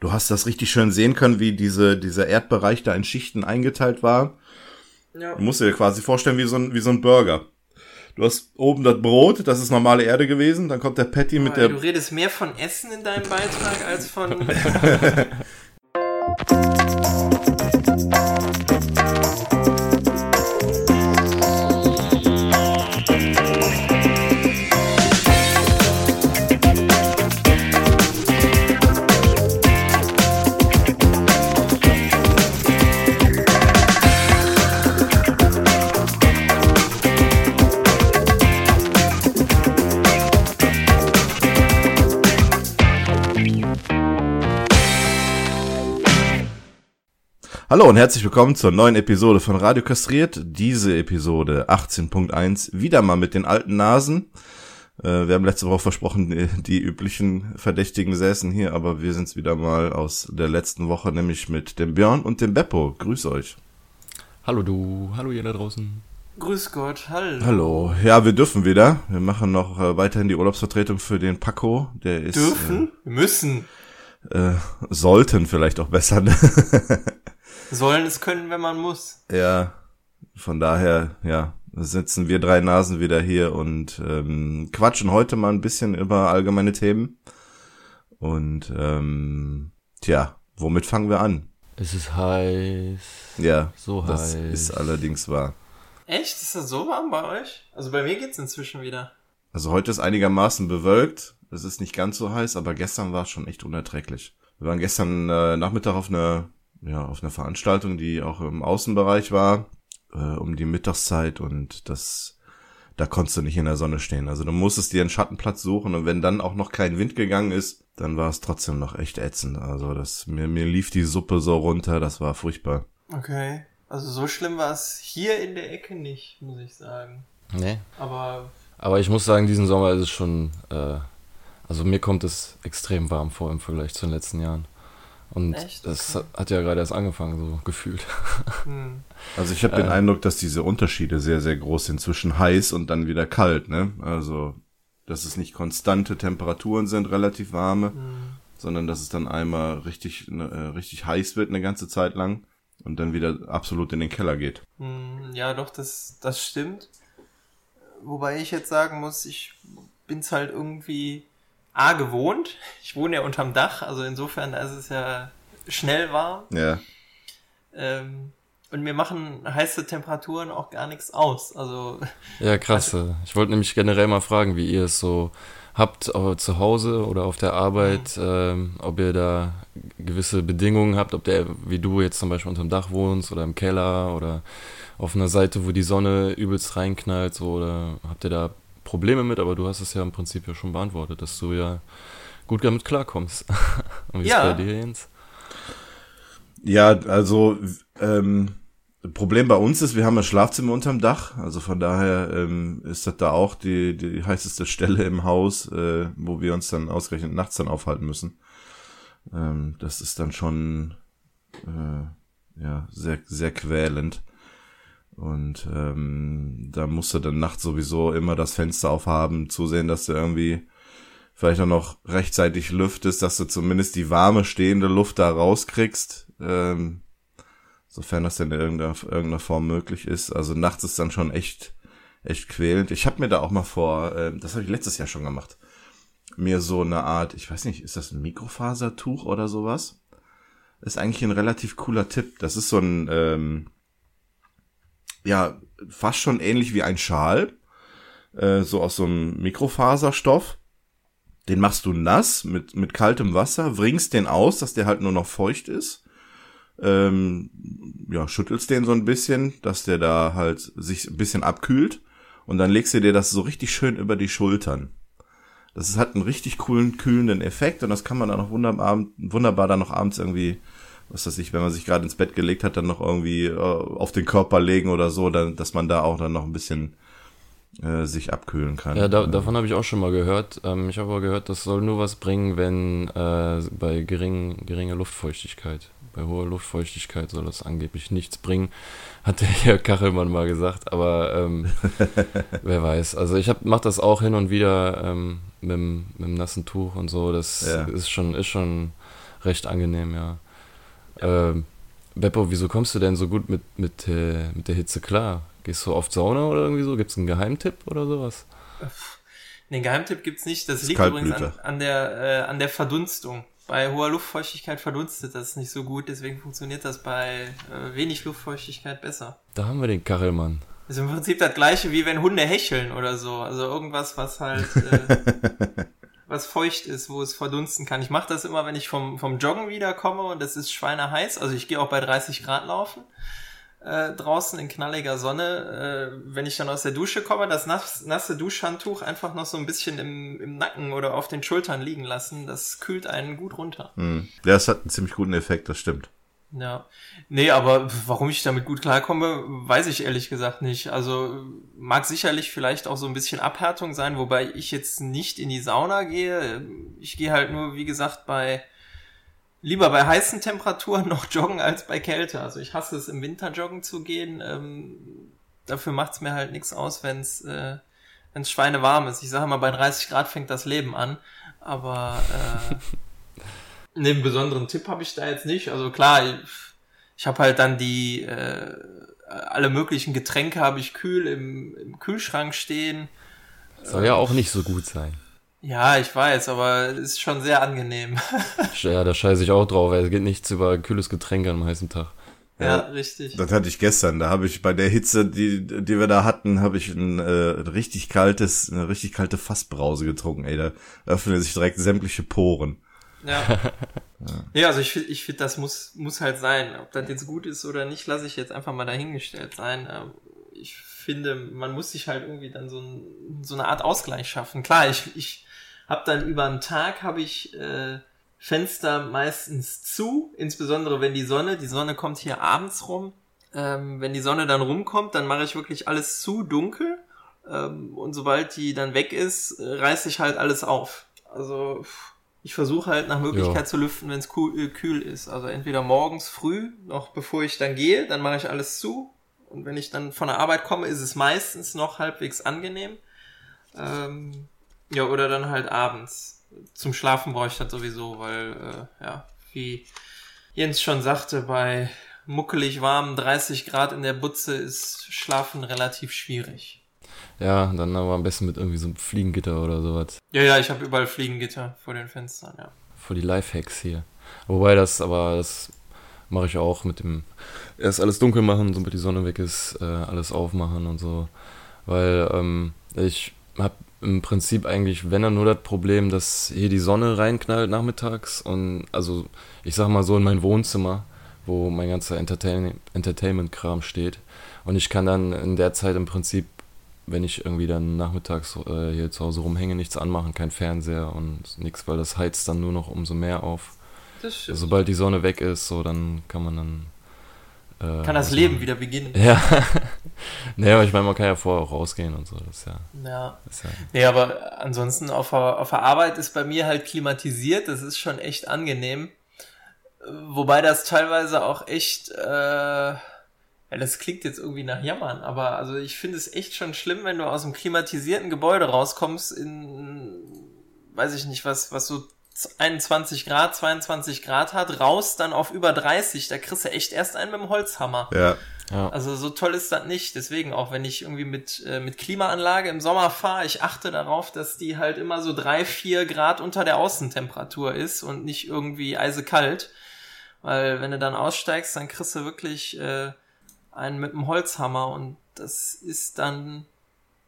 du hast das richtig schön sehen können, wie diese, dieser Erdbereich da in Schichten eingeteilt war. Ja. Du musst dir quasi vorstellen, wie so ein, wie so ein Burger. Du hast oben das Brot, das ist normale Erde gewesen, dann kommt der Patty mit der. Du redest mehr von Essen in deinem Beitrag als von. Hallo und herzlich willkommen zur neuen Episode von Radio Kastriert. Diese Episode 18.1 wieder mal mit den alten Nasen. Äh, wir haben letzte Woche versprochen, die, die, üblichen Verdächtigen säßen hier, aber wir sind's wieder mal aus der letzten Woche, nämlich mit dem Björn und dem Beppo. Grüß euch. Hallo du, hallo ihr da draußen. Grüß Gott, hallo. Hallo, ja, wir dürfen wieder. Wir machen noch äh, weiterhin die Urlaubsvertretung für den Paco. Der ist. Dürfen? Äh, wir müssen. Äh, sollten vielleicht auch besser. Ne? Sollen es können, wenn man muss. Ja, von daher, ja, sitzen wir drei Nasen wieder hier und ähm, quatschen heute mal ein bisschen über allgemeine Themen. Und ähm, tja, womit fangen wir an? Es ist heiß. Ja, so das heiß. ist allerdings wahr. Echt? Ist das so warm bei euch? Also bei mir geht's inzwischen wieder. Also heute ist einigermaßen bewölkt. Es ist nicht ganz so heiß, aber gestern war es schon echt unerträglich. Wir waren gestern äh, Nachmittag auf einer ja, auf einer Veranstaltung, die auch im Außenbereich war, äh, um die Mittagszeit und das, da konntest du nicht in der Sonne stehen. Also du musstest dir einen Schattenplatz suchen und wenn dann auch noch kein Wind gegangen ist, dann war es trotzdem noch echt ätzend. Also das, mir, mir lief die Suppe so runter, das war furchtbar. Okay. Also so schlimm war es hier in der Ecke nicht, muss ich sagen. Nee. Aber. Aber ich muss sagen, diesen Sommer ist es schon, äh, also mir kommt es extrem warm vor im Vergleich zu den letzten Jahren. Und Echt? das okay. hat ja gerade erst angefangen, so gefühlt. Hm. Also ich habe den äh, Eindruck, dass diese Unterschiede sehr, sehr groß sind zwischen heiß und dann wieder kalt, ne? Also, dass es nicht konstante Temperaturen sind, relativ warme, hm. sondern dass es dann einmal richtig, ne, äh, richtig heiß wird eine ganze Zeit lang und dann wieder absolut in den Keller geht. Hm, ja, doch, das, das stimmt. Wobei ich jetzt sagen muss, ich bin's halt irgendwie A gewohnt. Ich wohne ja unterm Dach, also insofern ist es ja schnell warm. Ja. Ähm, und mir machen heiße Temperaturen auch gar nichts aus. Also. Ja, krass. Also, ich wollte nämlich generell mal fragen, wie ihr es so habt zu Hause oder auf der Arbeit, mhm. ähm, ob ihr da gewisse Bedingungen habt, ob der, wie du jetzt zum Beispiel unterm Dach wohnst oder im Keller oder auf einer Seite, wo die Sonne übelst reinknallt, so, oder habt ihr da Probleme mit, aber du hast es ja im Prinzip ja schon beantwortet, dass du ja gut damit klarkommst. Und wie ja. ist bei dir, Jens? Ja, also ähm, Problem bei uns ist, wir haben ein Schlafzimmer unterm Dach, also von daher ähm, ist das da auch die, die heißeste Stelle im Haus, äh, wo wir uns dann ausgerechnet nachts dann aufhalten müssen. Ähm, das ist dann schon äh, ja sehr sehr quälend. Und ähm, da musst du dann nachts sowieso immer das Fenster aufhaben, zusehen, dass du irgendwie vielleicht auch noch rechtzeitig lüftest, dass du zumindest die warme stehende Luft da rauskriegst, ähm, sofern das denn in irgendeiner, irgendeiner Form möglich ist. Also nachts ist dann schon echt, echt quälend. Ich habe mir da auch mal vor, äh, das habe ich letztes Jahr schon gemacht, mir so eine Art, ich weiß nicht, ist das ein Mikrofasertuch oder sowas? Ist eigentlich ein relativ cooler Tipp. Das ist so ein ähm, ja fast schon ähnlich wie ein Schal, äh, so aus so einem Mikrofaserstoff. Den machst du nass mit, mit kaltem Wasser, bringst den aus, dass der halt nur noch feucht ist. Ähm, ja, schüttelst den so ein bisschen, dass der da halt sich ein bisschen abkühlt. Und dann legst du dir das so richtig schön über die Schultern. Das hat einen richtig coolen, kühlenden Effekt und das kann man dann auch wunderbar, wunderbar dann noch abends irgendwie was weiß ich, wenn man sich gerade ins Bett gelegt hat, dann noch irgendwie äh, auf den Körper legen oder so, dann, dass man da auch dann noch ein bisschen äh, sich abkühlen kann. Ja, da, davon habe ich auch schon mal gehört. Ähm, ich habe aber gehört, das soll nur was bringen, wenn äh, bei gering, geringer Luftfeuchtigkeit, bei hoher Luftfeuchtigkeit soll das angeblich nichts bringen, hat der Herr Kachelmann mal gesagt. Aber ähm, wer weiß. Also ich mache das auch hin und wieder ähm, mit, mit dem nassen Tuch und so. Das ja. ist schon, ist schon recht angenehm, ja. Ja. Ähm, Beppo, wieso kommst du denn so gut mit, mit, äh, mit der Hitze klar? Gehst du oft Sauna oder irgendwie so? Gibt es einen Geheimtipp oder sowas? Den Geheimtipp gibt es nicht. Das, das liegt übrigens an, an, der, äh, an der Verdunstung. Bei hoher Luftfeuchtigkeit verdunstet das nicht so gut, deswegen funktioniert das bei äh, wenig Luftfeuchtigkeit besser. Da haben wir den Kachelmann. Das ist im Prinzip das gleiche, wie wenn Hunde hecheln oder so. Also irgendwas, was halt äh, was feucht ist, wo es verdunsten kann. Ich mache das immer, wenn ich vom, vom Joggen wiederkomme und es ist schweineheiß. Also ich gehe auch bei 30 Grad laufen äh, draußen in knalliger Sonne. Äh, wenn ich dann aus der Dusche komme, das nass, nasse Duschhandtuch einfach noch so ein bisschen im, im Nacken oder auf den Schultern liegen lassen. Das kühlt einen gut runter. Hm. Ja, es hat einen ziemlich guten Effekt, das stimmt. Ja. Nee, aber warum ich damit gut klarkomme, weiß ich ehrlich gesagt nicht. Also mag sicherlich vielleicht auch so ein bisschen Abhärtung sein, wobei ich jetzt nicht in die Sauna gehe. Ich gehe halt nur, wie gesagt, bei lieber bei heißen Temperaturen noch joggen als bei Kälte. Also ich hasse es im Winter joggen zu gehen. Ähm, dafür macht's mir halt nichts aus, wenn's äh, wenn's schweinewarm ist. Ich sage mal, bei 30 Grad fängt das Leben an. Aber äh, einen besonderen Tipp habe ich da jetzt nicht. Also klar, ich, ich habe halt dann die äh, alle möglichen Getränke habe ich kühl im, im Kühlschrank stehen. Soll ja auch nicht so gut sein. Ja, ich weiß, aber es ist schon sehr angenehm. ja, da scheiße ich auch drauf, weil es geht nichts über kühles Getränk an einem heißen Tag. Ja, ja, richtig. Das hatte ich gestern. Da habe ich bei der Hitze, die, die wir da hatten, habe ich ein äh, richtig kaltes, eine richtig kalte Fassbrause getrunken. Ey, da öffnen sich direkt sämtliche Poren. Ja. ja. ja, also ich finde, ich finde, das muss, muss halt sein. Ob das jetzt gut ist oder nicht, lasse ich jetzt einfach mal dahingestellt sein. Ähm, ich finde, man muss sich halt irgendwie dann so, ein, so eine Art Ausgleich schaffen. Klar, ich, ich habe dann über einen Tag habe ich äh, Fenster meistens zu, insbesondere wenn die Sonne, die Sonne kommt hier abends rum. Ähm, wenn die Sonne dann rumkommt, dann mache ich wirklich alles zu dunkel. Ähm, und sobald die dann weg ist, reiße ich halt alles auf. Also ich versuche halt nach Möglichkeit jo. zu lüften, wenn es kühl, äh, kühl ist. Also entweder morgens früh, noch bevor ich dann gehe, dann mache ich alles zu. Und wenn ich dann von der Arbeit komme, ist es meistens noch halbwegs angenehm. Ähm, ja, oder dann halt abends. Zum Schlafen brauche ich das sowieso, weil, äh, ja, wie Jens schon sagte, bei muckelig warmen 30 Grad in der Butze ist Schlafen relativ schwierig. Ja, dann aber am besten mit irgendwie so einem Fliegengitter oder sowas. Ja, ja, ich habe überall Fliegengitter vor den Fenstern, ja. Vor die Lifehacks hier. Wobei das, aber das mache ich auch mit dem erst alles dunkel machen, sobald die Sonne weg ist, äh, alles aufmachen und so. Weil ähm, ich habe im Prinzip eigentlich, wenn dann nur das Problem, dass hier die Sonne reinknallt nachmittags und also ich sag mal so in mein Wohnzimmer, wo mein ganzer Entertain Entertainment-Kram steht. Und ich kann dann in der Zeit im Prinzip, wenn ich irgendwie dann nachmittags äh, hier zu Hause rumhänge, nichts anmachen, kein Fernseher und nichts, weil das heizt dann nur noch umso mehr auf. Sobald die Sonne weg ist, so dann kann man dann äh, kann das also, Leben wieder beginnen. Ja. naja, aber ich meine, man kann ja vorher auch rausgehen und so. Das ist ja. Ja. ist ja nee, aber ansonsten auf der, auf der Arbeit ist bei mir halt klimatisiert. Das ist schon echt angenehm. Wobei das teilweise auch echt. Äh, ja, das klingt jetzt irgendwie nach Jammern, aber also ich finde es echt schon schlimm, wenn du aus einem klimatisierten Gebäude rauskommst in, weiß ich nicht, was, was so 21 Grad, 22 Grad hat, raus dann auf über 30, da kriegst du echt erst einen mit dem Holzhammer. Ja. ja. Also so toll ist das nicht. Deswegen auch, wenn ich irgendwie mit, äh, mit Klimaanlage im Sommer fahre, ich achte darauf, dass die halt immer so drei, vier Grad unter der Außentemperatur ist und nicht irgendwie eisekalt. Weil wenn du dann aussteigst, dann kriegst du wirklich äh, einen mit dem Holzhammer und das ist dann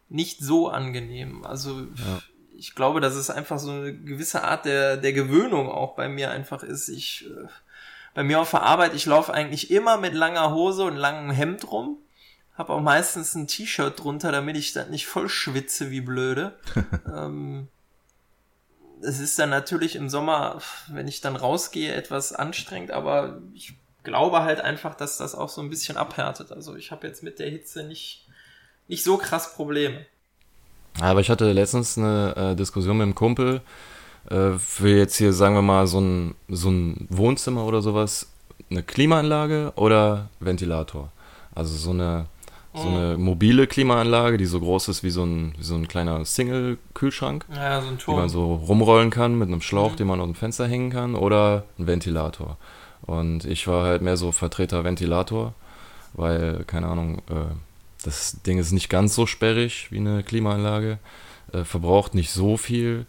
nicht so angenehm. Also ja ich glaube, dass es einfach so eine gewisse Art der, der Gewöhnung auch bei mir einfach ist. Ich, äh, bei mir auf der Arbeit, ich laufe eigentlich immer mit langer Hose und langem Hemd rum. Habe auch meistens ein T-Shirt drunter, damit ich dann nicht voll schwitze wie blöde. ähm, es ist dann natürlich im Sommer, wenn ich dann rausgehe, etwas anstrengend, aber ich glaube halt einfach, dass das auch so ein bisschen abhärtet. Also ich habe jetzt mit der Hitze nicht, nicht so krass Probleme. Aber ich hatte letztens eine äh, Diskussion mit einem Kumpel äh, für jetzt hier, sagen wir mal, so ein, so ein Wohnzimmer oder sowas, eine Klimaanlage oder Ventilator. Also so eine, so eine mobile Klimaanlage, die so groß ist wie so ein, wie so ein kleiner Single-Kühlschrank, Ja, so die man so rumrollen kann mit einem Schlauch, Mhm. den man aus dem Fenster hängen kann, oder ein Ventilator. Und ich war halt mehr so Vertreter Ventilator, weil, keine Ahnung, äh, das Ding ist nicht ganz so sperrig wie eine Klimaanlage, äh, verbraucht nicht so viel.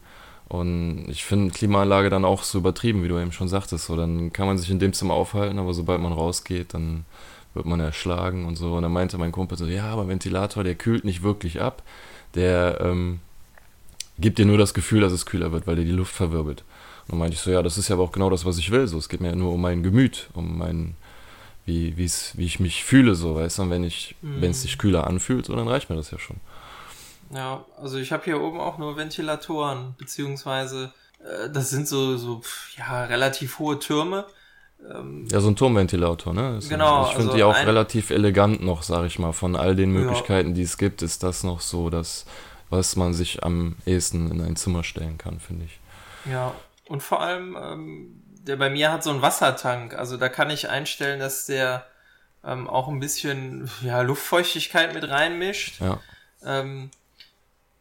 Und ich finde Klimaanlage dann auch so übertrieben, wie du eben schon sagtest. So, dann kann man sich in dem Zimmer aufhalten, aber sobald man rausgeht, dann wird man erschlagen und so. Und dann meinte mein Kumpel so, ja, aber Ventilator, der kühlt nicht wirklich ab. Der ähm, gibt dir nur das Gefühl, dass es kühler wird, weil der die Luft verwirbelt. Und dann meinte ich so, ja, das ist ja aber auch genau das, was ich will. So, es geht mir ja nur um mein Gemüt, um mein, wie, wie's, wie ich mich fühle, so, weißt du, und wenn ich, Mhm. wenn es sich kühler anfühlt, so, dann reicht mir das ja schon. Ja, also ich habe hier oben auch nur Ventilatoren, beziehungsweise äh, das sind so, so ja, relativ hohe Türme. Ähm, Ja, so ein Turmventilator, ne? Das- Genau, Ich finde also die auch relativ elegant noch, sag ich mal. Von all den Ja. Möglichkeiten, die es gibt, ist das noch so, das, was man sich am ehesten in ein Zimmer stellen kann, finde ich. Ja, und vor allem, ähm, der bei mir hat so einen Wassertank. Also da kann ich einstellen, dass der ähm, auch ein bisschen ja, Luftfeuchtigkeit mit reinmischt. Ja. Ähm,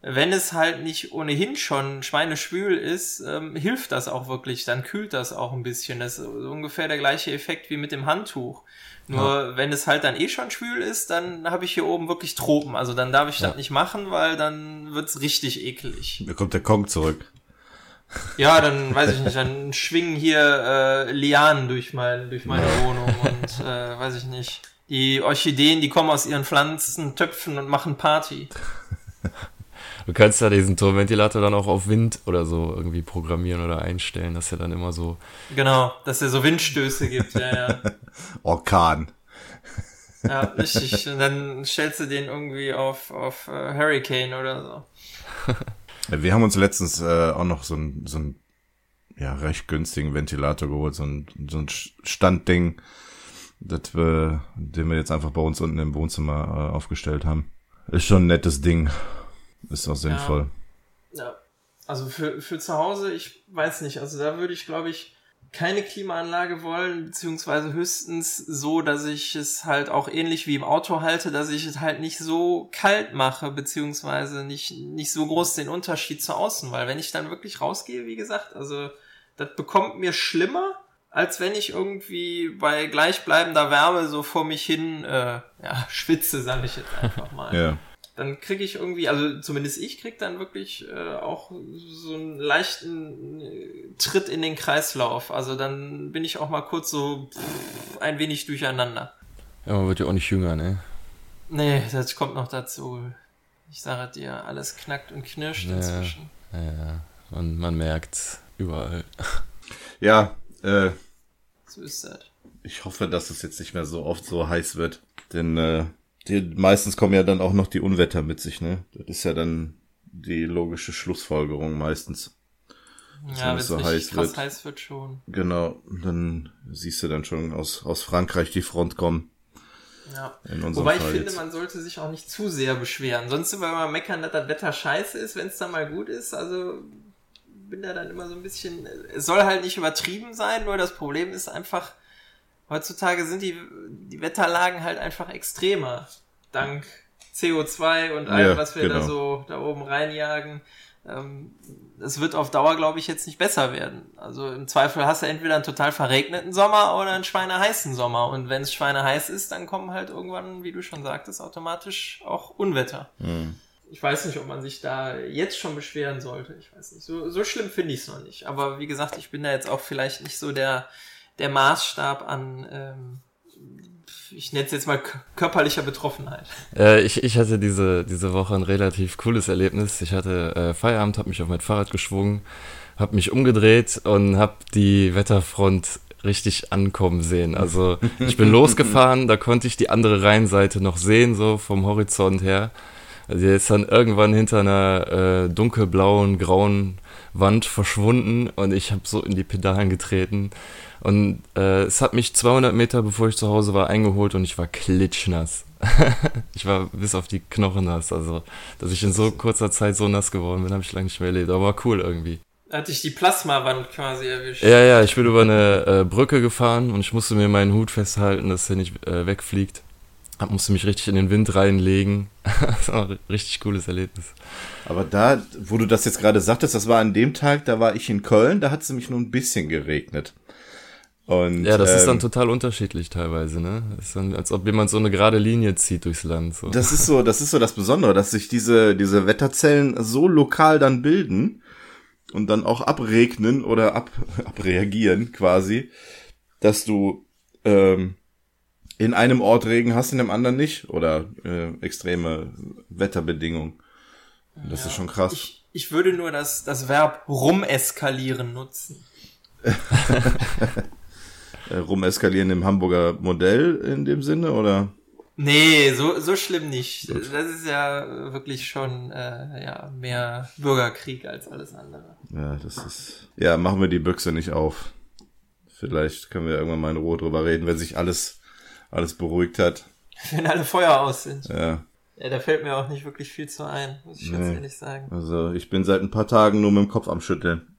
wenn es halt nicht ohnehin schon schweineschwül ist, ähm, hilft das auch wirklich. Dann kühlt das auch ein bisschen. Das ist ungefähr der gleiche Effekt wie mit dem Handtuch. Nur wenn es halt dann eh schon schwül ist, dann habe ich hier oben wirklich Tropen. Also dann darf ich Ja. das nicht machen, weil dann wird's richtig eklig. Da kommt der Kong zurück. Ja, dann weiß ich nicht, dann schwingen hier äh, Lianen durch, mein, durch meine Wohnung und äh, weiß ich nicht. Die Orchideen, die kommen aus ihren Pflanzentöpfen und machen Party. Du kannst ja diesen Turmventilator dann auch auf Wind oder so irgendwie programmieren oder einstellen, dass er dann immer so. Genau, dass er so Windstöße gibt, ja, ja. Orkan. Ja, richtig. Und dann stellst du den irgendwie auf, auf äh, Hurricane oder so. Wir haben uns letztens äh, auch noch so ein, so ein ja, recht günstigen Ventilator geholt, so ein, so ein Standding, das wir, den wir jetzt einfach bei uns unten im Wohnzimmer äh, aufgestellt haben. Ist schon ein nettes Ding. Ist auch sinnvoll. Ja. Also für, für zu Hause, ich weiß nicht, also da würde ich, glaube ich, keine Klimaanlage wollen, beziehungsweise höchstens so, dass ich es halt auch ähnlich wie im Auto halte, dass ich es halt nicht so kalt mache, beziehungsweise nicht, nicht so groß den Unterschied zu außen, weil wenn ich dann wirklich rausgehe, wie gesagt, also das bekommt mir schlimmer, als wenn ich irgendwie bei gleichbleibender Wärme so vor mich hin äh, ja, schwitze, sage ich jetzt einfach mal Ja. dann kriege ich irgendwie, also zumindest ich krieg dann wirklich äh, auch so einen leichten äh, Tritt in den Kreislauf. Also dann bin ich auch mal kurz so pff, ein wenig durcheinander. Ja, man wird ja auch nicht jünger, ne? Nee, das kommt noch dazu. Ich sage dir, alles knackt und knirscht Ja. inzwischen. Ja, ja. Und man merkt überall. Ja, äh, So ist das. ich hoffe, dass es jetzt nicht mehr so oft so heiß wird. Denn äh, die, meistens kommen ja dann auch noch die Unwetter mit sich, ne? Das ist ja dann die logische Schlussfolgerung meistens. Ja, wenn es so heiß krass wird. heiß wird schon. Genau, dann siehst du dann schon aus, aus Frankreich die Front kommen. Ja. Wobei ich Fall finde, jetzt. man sollte sich auch nicht zu sehr beschweren. Sonst immer meckern, dass das Wetter scheiße ist, wenn es dann mal gut ist. Also bin da dann immer so ein bisschen. Es soll halt nicht übertrieben sein, nur das Problem ist einfach, heutzutage sind die, die Wetterlagen halt einfach extremer. Dank CO2 und allem, Ja, was wir da genau. so da oben reinjagen. Ähm, es wird auf Dauer, glaube ich, jetzt nicht besser werden. Also im Zweifel hast du entweder einen total verregneten Sommer oder einen schweineheißen Sommer. Und wenn es schweineheiß ist, dann kommen halt irgendwann, wie du schon sagtest, automatisch auch Unwetter. Hm. Ich weiß nicht, ob man sich da jetzt schon beschweren sollte. Ich weiß nicht. So, so schlimm finde ich es noch nicht. Aber wie gesagt, ich bin da jetzt auch vielleicht nicht so der, der Maßstab an, ähm, ich nenne es jetzt mal körperlicher Betroffenheit. Äh, ich, ich hatte diese, diese Woche ein relativ cooles Erlebnis. Ich hatte äh, Feierabend, habe mich auf mein Fahrrad geschwungen, habe mich umgedreht und habe die Wetterfront richtig ankommen sehen. Also ich bin losgefahren, da konnte ich die andere Rheinseite noch sehen, so vom Horizont her. Also der ist dann irgendwann hinter einer äh, dunkelblauen, grauen Wand verschwunden und ich habe so in die Pedalen getreten. Und äh, es hat mich 200 Meter, bevor ich zu Hause war, eingeholt und ich war klitschnass. ich war bis auf die Knochen nass. Also, dass ich in so kurzer Zeit so nass geworden bin, habe ich lange nicht mehr erlebt. Aber war cool irgendwie. Da hatte ich die Plasmawand quasi erwischt. Ja, ja, ich bin über eine äh, Brücke gefahren und ich musste mir meinen Hut festhalten, dass der nicht äh, wegfliegt. Musste mich richtig in den Wind reinlegen. das war ein richtig cooles Erlebnis. Aber da, wo du das jetzt gerade sagtest, das war an dem Tag, da war ich in Köln, da hat es nämlich nur ein bisschen geregnet. Und, ja, das ähm, ist dann total unterschiedlich teilweise, ne? Das ist dann, als ob jemand so eine gerade Linie zieht durchs Land. So. Das ist so, das ist so das Besondere, dass sich diese, diese Wetterzellen so lokal dann bilden und dann auch abregnen oder ab, abreagieren quasi, dass du ähm, in einem Ort Regen hast, in dem anderen nicht oder äh, extreme Wetterbedingungen. Das ja, ist schon krass. Ich, ich würde nur das, das Verb rumeskalieren nutzen. Äh, rumeskalieren im Hamburger Modell in dem Sinne, oder? Nee, so, so schlimm nicht. Gut. Das ist ja wirklich schon äh, ja, mehr Bürgerkrieg als alles andere. Ja, das ist. Ja, machen wir die Büchse nicht auf. Vielleicht können wir irgendwann mal in Ruhe drüber reden, wenn sich alles, alles beruhigt hat. Wenn alle Feuer aus sind. Ja. Ja, da fällt mir auch nicht wirklich viel zu ein, muss ich nee. ganz ehrlich sagen. Also ich bin seit ein paar Tagen nur mit dem Kopf am Schütteln.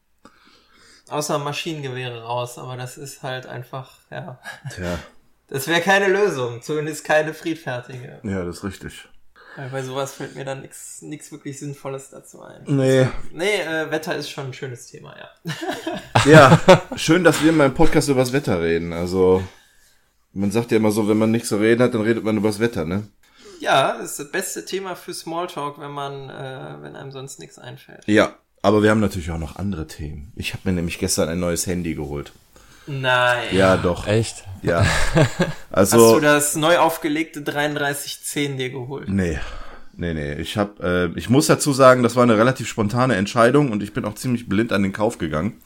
Außer Maschinengewehre raus, aber das ist halt einfach, ja. Tja. Das wäre keine Lösung, zumindest keine friedfertige. Ja, das ist richtig. Weil bei sowas fällt mir dann nichts wirklich Sinnvolles dazu ein. Nee. Nee, äh, Wetter ist schon ein schönes Thema, ja. ja, schön, dass wir in meinem Podcast über das Wetter reden. Also, man sagt ja immer so, wenn man nichts zu reden hat, dann redet man über das Wetter, ne? Ja, das ist das beste Thema für Smalltalk, wenn man, äh, wenn einem sonst nichts einfällt. Ja, aber wir haben natürlich auch noch andere Themen. Ich habe mir nämlich gestern ein neues Handy geholt. Nein. Ja, doch. Echt? Ja. Also, Hast du das neu aufgelegte 3310 dir geholt? Nee. Nee, nee. Ich hab, äh, ich muss dazu sagen, das war eine relativ spontane Entscheidung und ich bin auch ziemlich blind an den Kauf gegangen.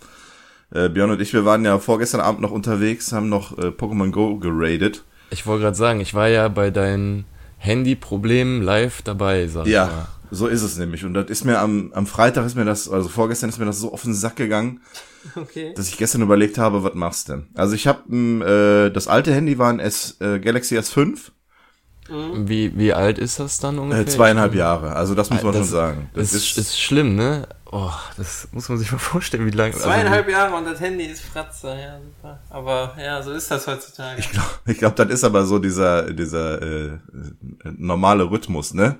Äh, Björn und ich, wir waren ja vorgestern Abend noch unterwegs, haben noch äh, Pokémon Go geradet. Ich wollte gerade sagen, ich war ja bei deinen Handy-Problemen live dabei, sag ja. ich mal. So ist es nämlich. Und das ist mir am, am Freitag ist mir das, also vorgestern ist mir das so auf den Sack gegangen, okay. dass ich gestern überlegt habe, was machst du denn? Also ich habe äh, das alte Handy war ein S, äh, Galaxy S5. Mhm. Wie, wie alt ist das dann ungefähr? Äh, zweieinhalb Jahre, also das muss man das schon sagen. Das ist, ist schlimm, ne? Oh, das muss man sich mal vorstellen, wie lange. Zweieinhalb also, Jahre und das Handy ist Fratze, ja, super. Aber ja, so ist das heutzutage. Ich glaube, ich glaub, das ist aber so dieser, dieser äh, normale Rhythmus, ne?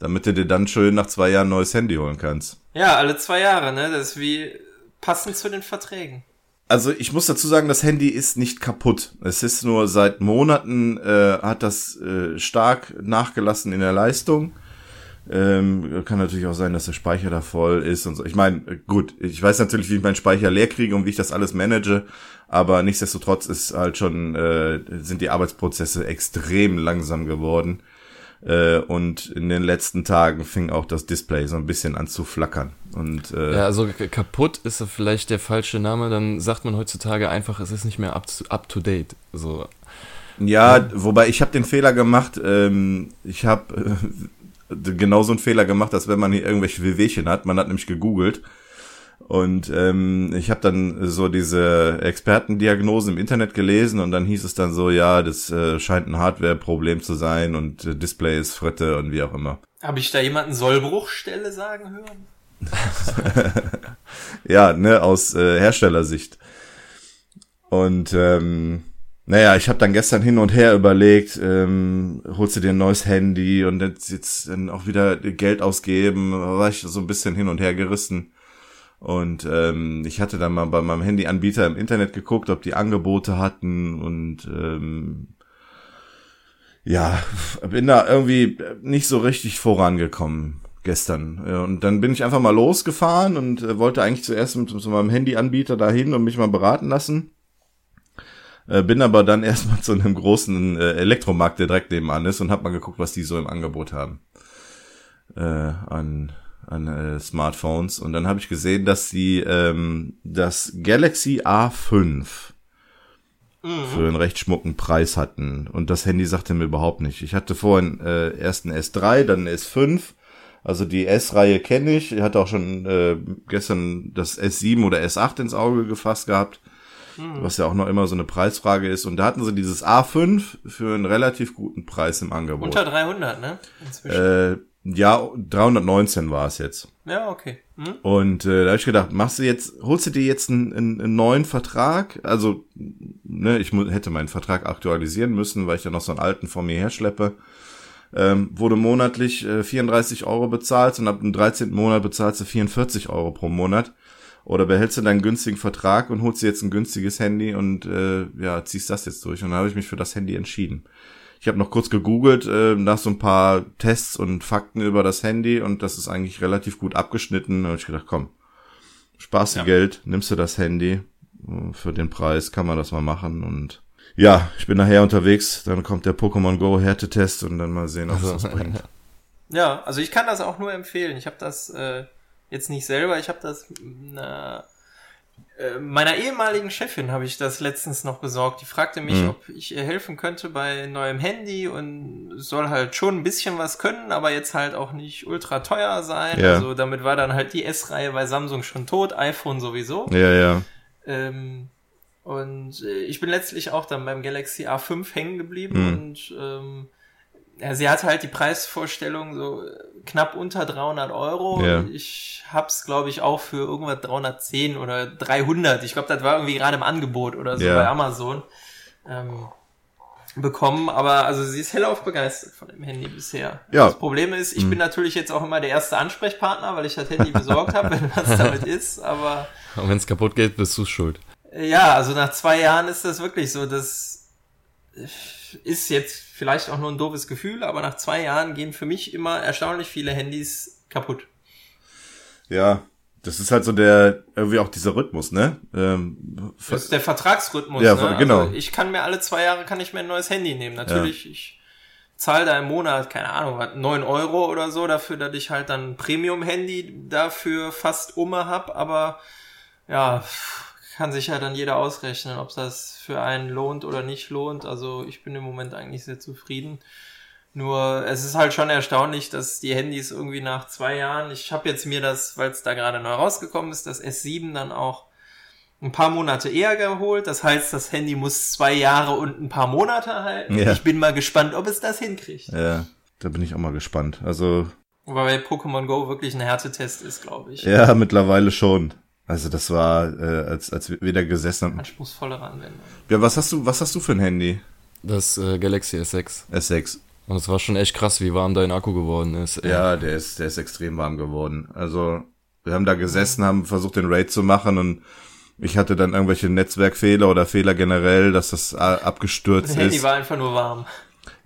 damit du dir dann schön nach zwei Jahren ein neues Handy holen kannst. Ja, alle zwei Jahre, ne? Das ist wie passend zu den Verträgen. Also ich muss dazu sagen, das Handy ist nicht kaputt. Es ist nur seit Monaten äh, hat das äh, stark nachgelassen in der Leistung. Ähm, kann natürlich auch sein, dass der Speicher da voll ist und so. Ich meine, gut, ich weiß natürlich, wie ich meinen Speicher leer kriege und wie ich das alles manage, aber nichtsdestotrotz ist halt schon, äh, sind die Arbeitsprozesse extrem langsam geworden. Äh, und in den letzten Tagen fing auch das Display so ein bisschen an zu flackern. Und, äh, ja, also kaputt ist vielleicht der falsche Name, dann sagt man heutzutage einfach, es ist nicht mehr up to, up to date. So. Ja, wobei ich habe den Fehler gemacht, ähm, ich habe äh, genau so einen Fehler gemacht, als wenn man hier irgendwelche Wehwehchen hat. Man hat nämlich gegoogelt und ähm, ich habe dann so diese Expertendiagnosen im Internet gelesen und dann hieß es dann so, ja, das äh, scheint ein Hardware-Problem zu sein und äh, Display ist Fritte und wie auch immer. Habe ich da jemanden Sollbruchstelle sagen hören? ja, ne, aus äh, Herstellersicht. Und ähm, naja, ich habe dann gestern hin und her überlegt, ähm, holst du dir ein neues Handy und jetzt, jetzt dann auch wieder Geld ausgeben, war ich so ein bisschen hin und her gerissen. Und ähm, ich hatte dann mal bei meinem Handyanbieter im Internet geguckt, ob die Angebote hatten und ähm, ja, bin da irgendwie nicht so richtig vorangekommen gestern. Und dann bin ich einfach mal losgefahren und äh, wollte eigentlich zuerst mit, mit meinem Handyanbieter dahin und mich mal beraten lassen. Äh, bin aber dann erstmal zu einem großen äh, Elektromarkt, der direkt nebenan ist und hab mal geguckt, was die so im Angebot haben. Äh, an an äh, Smartphones und dann habe ich gesehen, dass sie ähm, das Galaxy A5 mhm. für einen recht schmucken Preis hatten und das Handy sagte mir überhaupt nicht. Ich hatte vorhin äh, erst ein S3, dann ein S5, also die S-Reihe kenne ich. Ich hatte auch schon äh, gestern das S7 oder S8 ins Auge gefasst gehabt, mhm. was ja auch noch immer so eine Preisfrage ist. Und da hatten sie dieses A5 für einen relativ guten Preis im Angebot. Unter 300, ne? Inzwischen. Äh, Ja, 319 war es jetzt. Ja, okay. Hm? Und äh, da habe ich gedacht, machst du jetzt, holst du dir jetzt einen, einen, einen neuen Vertrag? Also, ne, ich hätte meinen Vertrag aktualisieren müssen, weil ich ja noch so einen alten vor mir herschleppe. Ähm, wurde monatlich äh, 34 Euro bezahlt und ab dem 13. Monat bezahlst du 44 Euro pro Monat. Oder behältst du deinen günstigen Vertrag und holst dir jetzt ein günstiges Handy und äh, ja, ziehst das jetzt durch. Und dann habe ich mich für das Handy entschieden. Ich habe noch kurz gegoogelt äh, nach so ein paar Tests und Fakten über das Handy und das ist eigentlich relativ gut abgeschnitten. Habe ich gedacht, komm, sparst du Ja. Geld, nimmst du das Handy. Äh, Für den Preis kann man das mal machen und ja, ich bin nachher unterwegs, dann kommt der Pokémon Go Härtetest und dann mal sehen, ob es was bringt. Ja, also ich kann das auch nur empfehlen. Ich habe das äh, jetzt nicht selber, ich habe das na, äh, meiner ehemaligen Chefin habe ich das letztens noch besorgt. Die fragte mich, Mhm. ob ich ihr helfen könnte bei neuem Handy und soll halt schon ein bisschen was können, aber jetzt halt auch nicht ultra teuer sein. Ja. Also damit war dann halt die S-Reihe bei Samsung schon tot, iPhone sowieso. Ja, ja. Ähm, und äh, ich bin letztlich auch dann beim Galaxy A5 hängen geblieben Hm. und ähm, ja, sie hatte halt die Preisvorstellung so äh, knapp unter 300 Euro. Ja. Ich hab's, glaube ich, auch für irgendwas 310 oder 300. Ich glaube, das war irgendwie gerade im Angebot oder so Ja. bei Amazon ähm, bekommen. Aber also sie ist hellauf begeistert von dem Handy bisher. Ja. Das Problem ist, ich Hm. bin natürlich jetzt auch immer der erste Ansprechpartner, weil ich das Handy besorgt habe, wenn was damit ist. Aber Und wenn es kaputt geht, bist du schuld. ja, also nach zwei Jahren ist das wirklich so, das ist jetzt vielleicht auch nur ein doofes Gefühl, aber nach zwei Jahren gehen für mich immer erstaunlich viele Handys kaputt. Ja, das ist halt so der, irgendwie auch dieser Rhythmus, ne? Ähm, Das ist der Vertragsrhythmus. Ja, ne? genau. Also ich kann mir alle zwei Jahre kann ich mir ein neues Handy nehmen. Natürlich, ich zahle da im Monat, keine Ahnung, 9 Euro oder so dafür, dass ich halt dann ein Premium-Handy dafür fast umme hab, aber ja, kann sich ja dann jeder ausrechnen, ob das für einen lohnt oder nicht lohnt. Also ich bin im Moment eigentlich sehr zufrieden. Nur es ist halt schon erstaunlich, dass die Handys irgendwie nach zwei Jahren, ich habe jetzt mir das, weil es da gerade neu rausgekommen ist, das S7 dann auch ein paar Monate eher geholt. Das heißt, das Handy muss zwei Jahre und ein paar Monate halten. Ja. Ich bin mal gespannt, ob es das hinkriegt. ja, da bin ich auch mal gespannt. Also, Wobei Pokémon Go wirklich ein Härtetest ist, glaube ich. ja, mittlerweile schon. Also das war, äh, als, als wir wieder gesessen haben. Anspruchsvollere Anwendung. Ja, was hast du, was hast du für ein Handy? Das äh, Galaxy S6. S6. Und es war schon echt krass, wie warm dein Akku geworden ist. ey. Ja, der ist, der ist extrem warm geworden. Also, wir haben da gesessen, haben versucht, den Raid zu machen und ich hatte dann irgendwelche Netzwerkfehler oder Fehler generell, dass das äh, abgestürzt Das Handy ist. war einfach nur warm.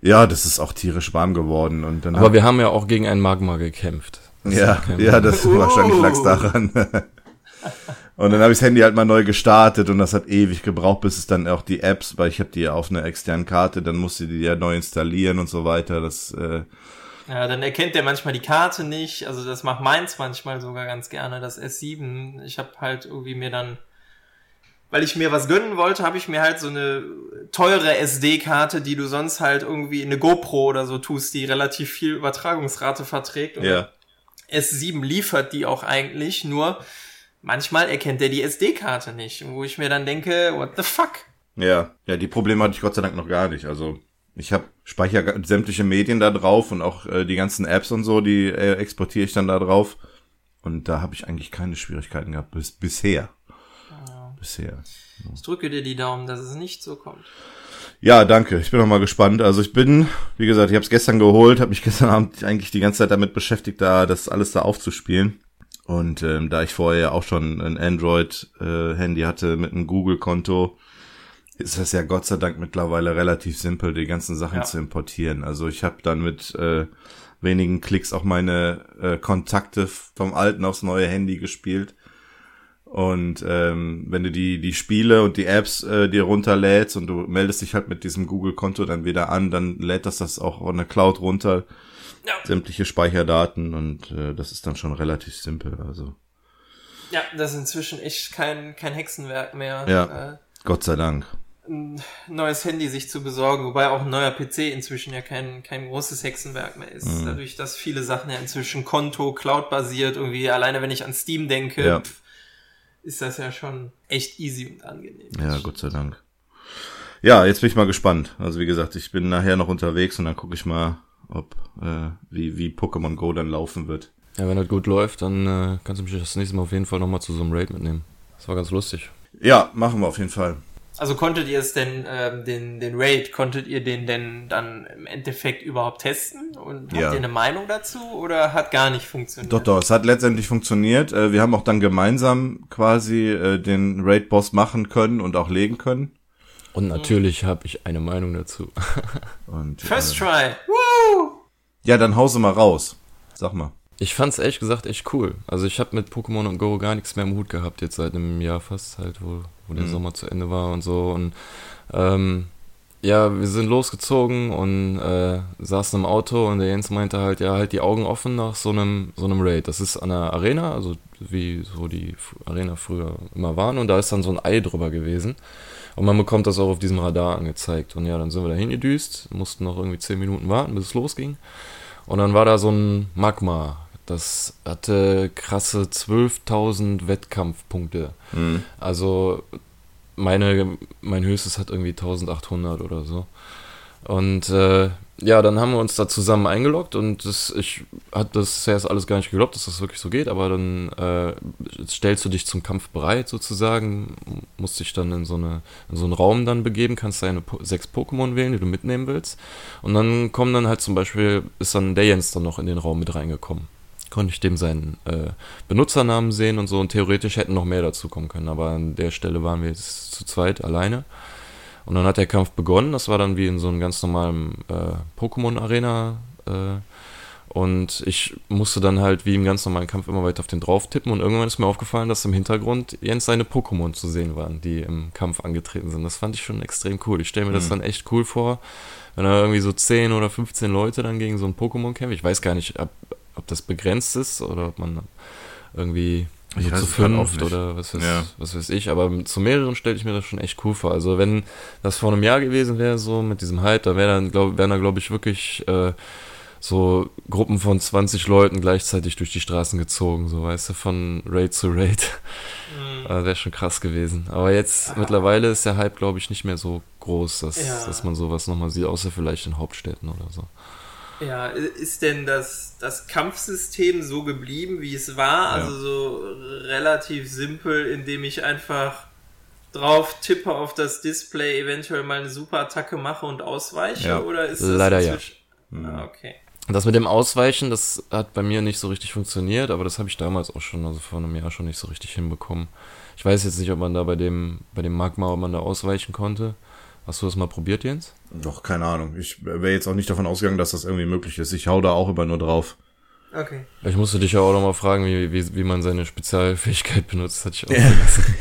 Ja, das ist auch tierisch warm geworden und dann Aber wir haben ja auch gegen ein Magma gekämpft. Das Ja, ist ja, das Uh. wahrscheinlich lag's daran. und dann habe ich das Handy halt mal neu gestartet und das hat ewig gebraucht, bis es dann auch die Apps, weil ich habe die ja auf einer externen Karte, dann musste die ja neu installieren und so weiter. Das äh, Ja, dann erkennt der manchmal die Karte nicht. Also das macht meins manchmal sogar ganz gerne, das S7. Ich habe halt irgendwie mir dann, weil ich mir was gönnen wollte, habe ich mir halt so eine teure SD-Karte, die du sonst halt irgendwie in eine GoPro oder so tust, die relativ viel Übertragungsrate verträgt. Und ja. S7 liefert die auch eigentlich, nur manchmal erkennt er die SD-Karte nicht. Wo ich mir dann denke, what the fuck? Ja, ja, die Probleme hatte ich Gott sei Dank noch gar nicht. Also ich habe speicher sämtliche Medien da drauf und auch äh, die ganzen Apps und so, die äh, exportiere ich dann da drauf. Und da habe ich eigentlich keine Schwierigkeiten gehabt bis bisher. Bisher. Ich drücke dir die Daumen, dass es nicht so kommt. Ja, danke. Ich bin noch mal gespannt. Also ich bin, wie gesagt, ich habe es gestern geholt, habe mich gestern Abend eigentlich die ganze Zeit damit beschäftigt, da das alles da aufzuspielen. Und ähm, da ich vorher auch schon ein Android-Handy hatte mit einem Google-Konto, ist das ja Gott sei Dank mittlerweile relativ simpel, die ganzen Sachen Ja. zu importieren. Also ich habe dann mit äh, wenigen Klicks auch meine äh, Kontakte vom alten aufs neue Handy gespielt. Und ähm, wenn du die die Spiele und die Apps äh, dir runterlädst und du meldest dich halt mit diesem Google-Konto dann wieder an, dann lädt das das auch on der Cloud runter, Ja. sämtliche Speicherdaten und äh, das ist dann schon relativ simpel. Also Ja, das ist inzwischen echt kein, kein Hexenwerk mehr. Ja. Äh, Gott sei Dank. ein neues Handy sich zu besorgen, wobei auch ein neuer PC inzwischen ja kein, kein großes Hexenwerk mehr ist. Mhm. Dadurch, dass viele Sachen ja inzwischen Konto, Cloud-basiert, irgendwie alleine wenn ich an Steam denke, Ja. pf, ist das ja schon echt easy und angenehm. Ja, Gott sei Dank. Ja, jetzt bin ich mal gespannt. Also wie gesagt, ich bin nachher noch unterwegs und dann gucke ich mal, ob äh, wie, wie Pokémon Go dann laufen wird. Ja, wenn das gut läuft, dann äh, kannst du mich das nächste Mal auf jeden Fall nochmal zu so einem Raid mitnehmen. Das war ganz lustig. Ja, machen wir auf jeden Fall. Also konntet ihr es denn, ähm, den, den Raid, konntet ihr den denn dann im Endeffekt überhaupt testen? Und habt Ja. ihr eine Meinung dazu oder hat gar nicht funktioniert? Doch, doch, es hat letztendlich funktioniert. Äh, Wir haben auch dann gemeinsam quasi äh, den Raid-Boss machen können und auch legen können. Und natürlich habe ich eine Meinung dazu. Und, First äh, try. Woo! ja, dann hause mal raus. Sag mal. Ich fand's ehrlich gesagt echt cool. Also ich habe mit Pokémon und Go gar nichts mehr im Hut gehabt, jetzt seit einem Jahr fast halt, wo, wo der Mhm. Sommer zu Ende war und so. Und ähm, ja, wir sind losgezogen und äh, saßen im Auto und der Jens meinte halt, ja, halt die Augen offen nach so einem, so einem Raid. Das ist an der Arena, also wie so die Arena früher immer waren und da ist dann so ein Ei drüber gewesen. Und man bekommt das auch auf diesem Radar angezeigt. Und ja, dann sind wir da hingedüst, mussten noch irgendwie 10 Minuten warten, bis es losging. Und dann war da so ein Magma. Das hatte krasse 12.000 Wettkampfpunkte. Mhm. Also meine, mein höchstes hat irgendwie 1800 oder so. Und äh, ja, dann haben wir uns da zusammen eingeloggt und das, ich hatte das zuerst alles gar nicht geglaubt, dass das wirklich so geht, aber dann äh, stellst du dich zum Kampf bereit sozusagen, musst dich dann in so, eine, in so einen Raum dann begeben, kannst deine po sechs Pokémon wählen, die du mitnehmen willst. Und dann kommen dann halt zum Beispiel, ist dann der Jens dann noch in den Raum mit reingekommen. Konnte ich dem seinen äh, Benutzernamen sehen und so und theoretisch hätten noch mehr dazu kommen können, aber an der Stelle waren wir jetzt zu zweit alleine. Und dann hat der Kampf begonnen. Das war dann wie in so einem ganz normalen äh, Pokémon-Arena. Äh, und ich musste dann halt wie im ganz normalen Kampf immer weiter auf den drauf tippen. Und irgendwann ist mir aufgefallen, dass im Hintergrund Jens seine Pokémon zu sehen waren, die im Kampf angetreten sind. Das fand ich schon extrem cool. Ich stelle mir das Mhm. dann echt cool vor, wenn da irgendwie so 10 oder 15 Leute dann gegen so ein Pokémon kämpfen. Ich weiß gar nicht, ob, ob das begrenzt ist oder ob man irgendwie Ich weiß zu fünft nicht. oder was weiß, Ja. was weiß ich. Aber zu mehreren stelle ich mir das schon echt cool vor. Also wenn das vor einem Jahr gewesen wäre, so mit diesem Hype, da wäre dann, glaub, wären da glaube ich wirklich äh, so Gruppen von 20 Leuten gleichzeitig durch die Straßen gezogen, so weißt du, von Raid zu Raid. Mhm. Äh, wäre schon krass gewesen. Aber jetzt mittlerweile ist der Hype, glaube ich, nicht mehr so groß, dass, Ja. dass man sowas nochmal sieht, außer vielleicht in Hauptstädten oder so. Ja, ist denn das, das Kampfsystem so geblieben, wie es war? Ja. Also so relativ simpel, indem ich einfach drauf tippe auf das Display, eventuell mal eine Superattacke mache und ausweiche? Ja. Oder ist das Leider ja. inzwischen- Ah, okay. Das mit dem Ausweichen, das hat bei mir nicht so richtig funktioniert, aber das habe ich damals auch schon, also vor einem Jahr schon nicht so richtig hinbekommen. Ich weiß jetzt nicht, ob man da bei dem, bei dem Magma, ob man da ausweichen konnte. Hast du das mal probiert, Jens? Doch, keine Ahnung. Ich wäre jetzt auch nicht davon ausgegangen, dass das irgendwie möglich ist. Ich hau da auch immer nur drauf. Okay. Ich musste dich ja auch noch mal fragen, wie, wie, wie man seine Spezialfähigkeit benutzt. Hatte ich auch.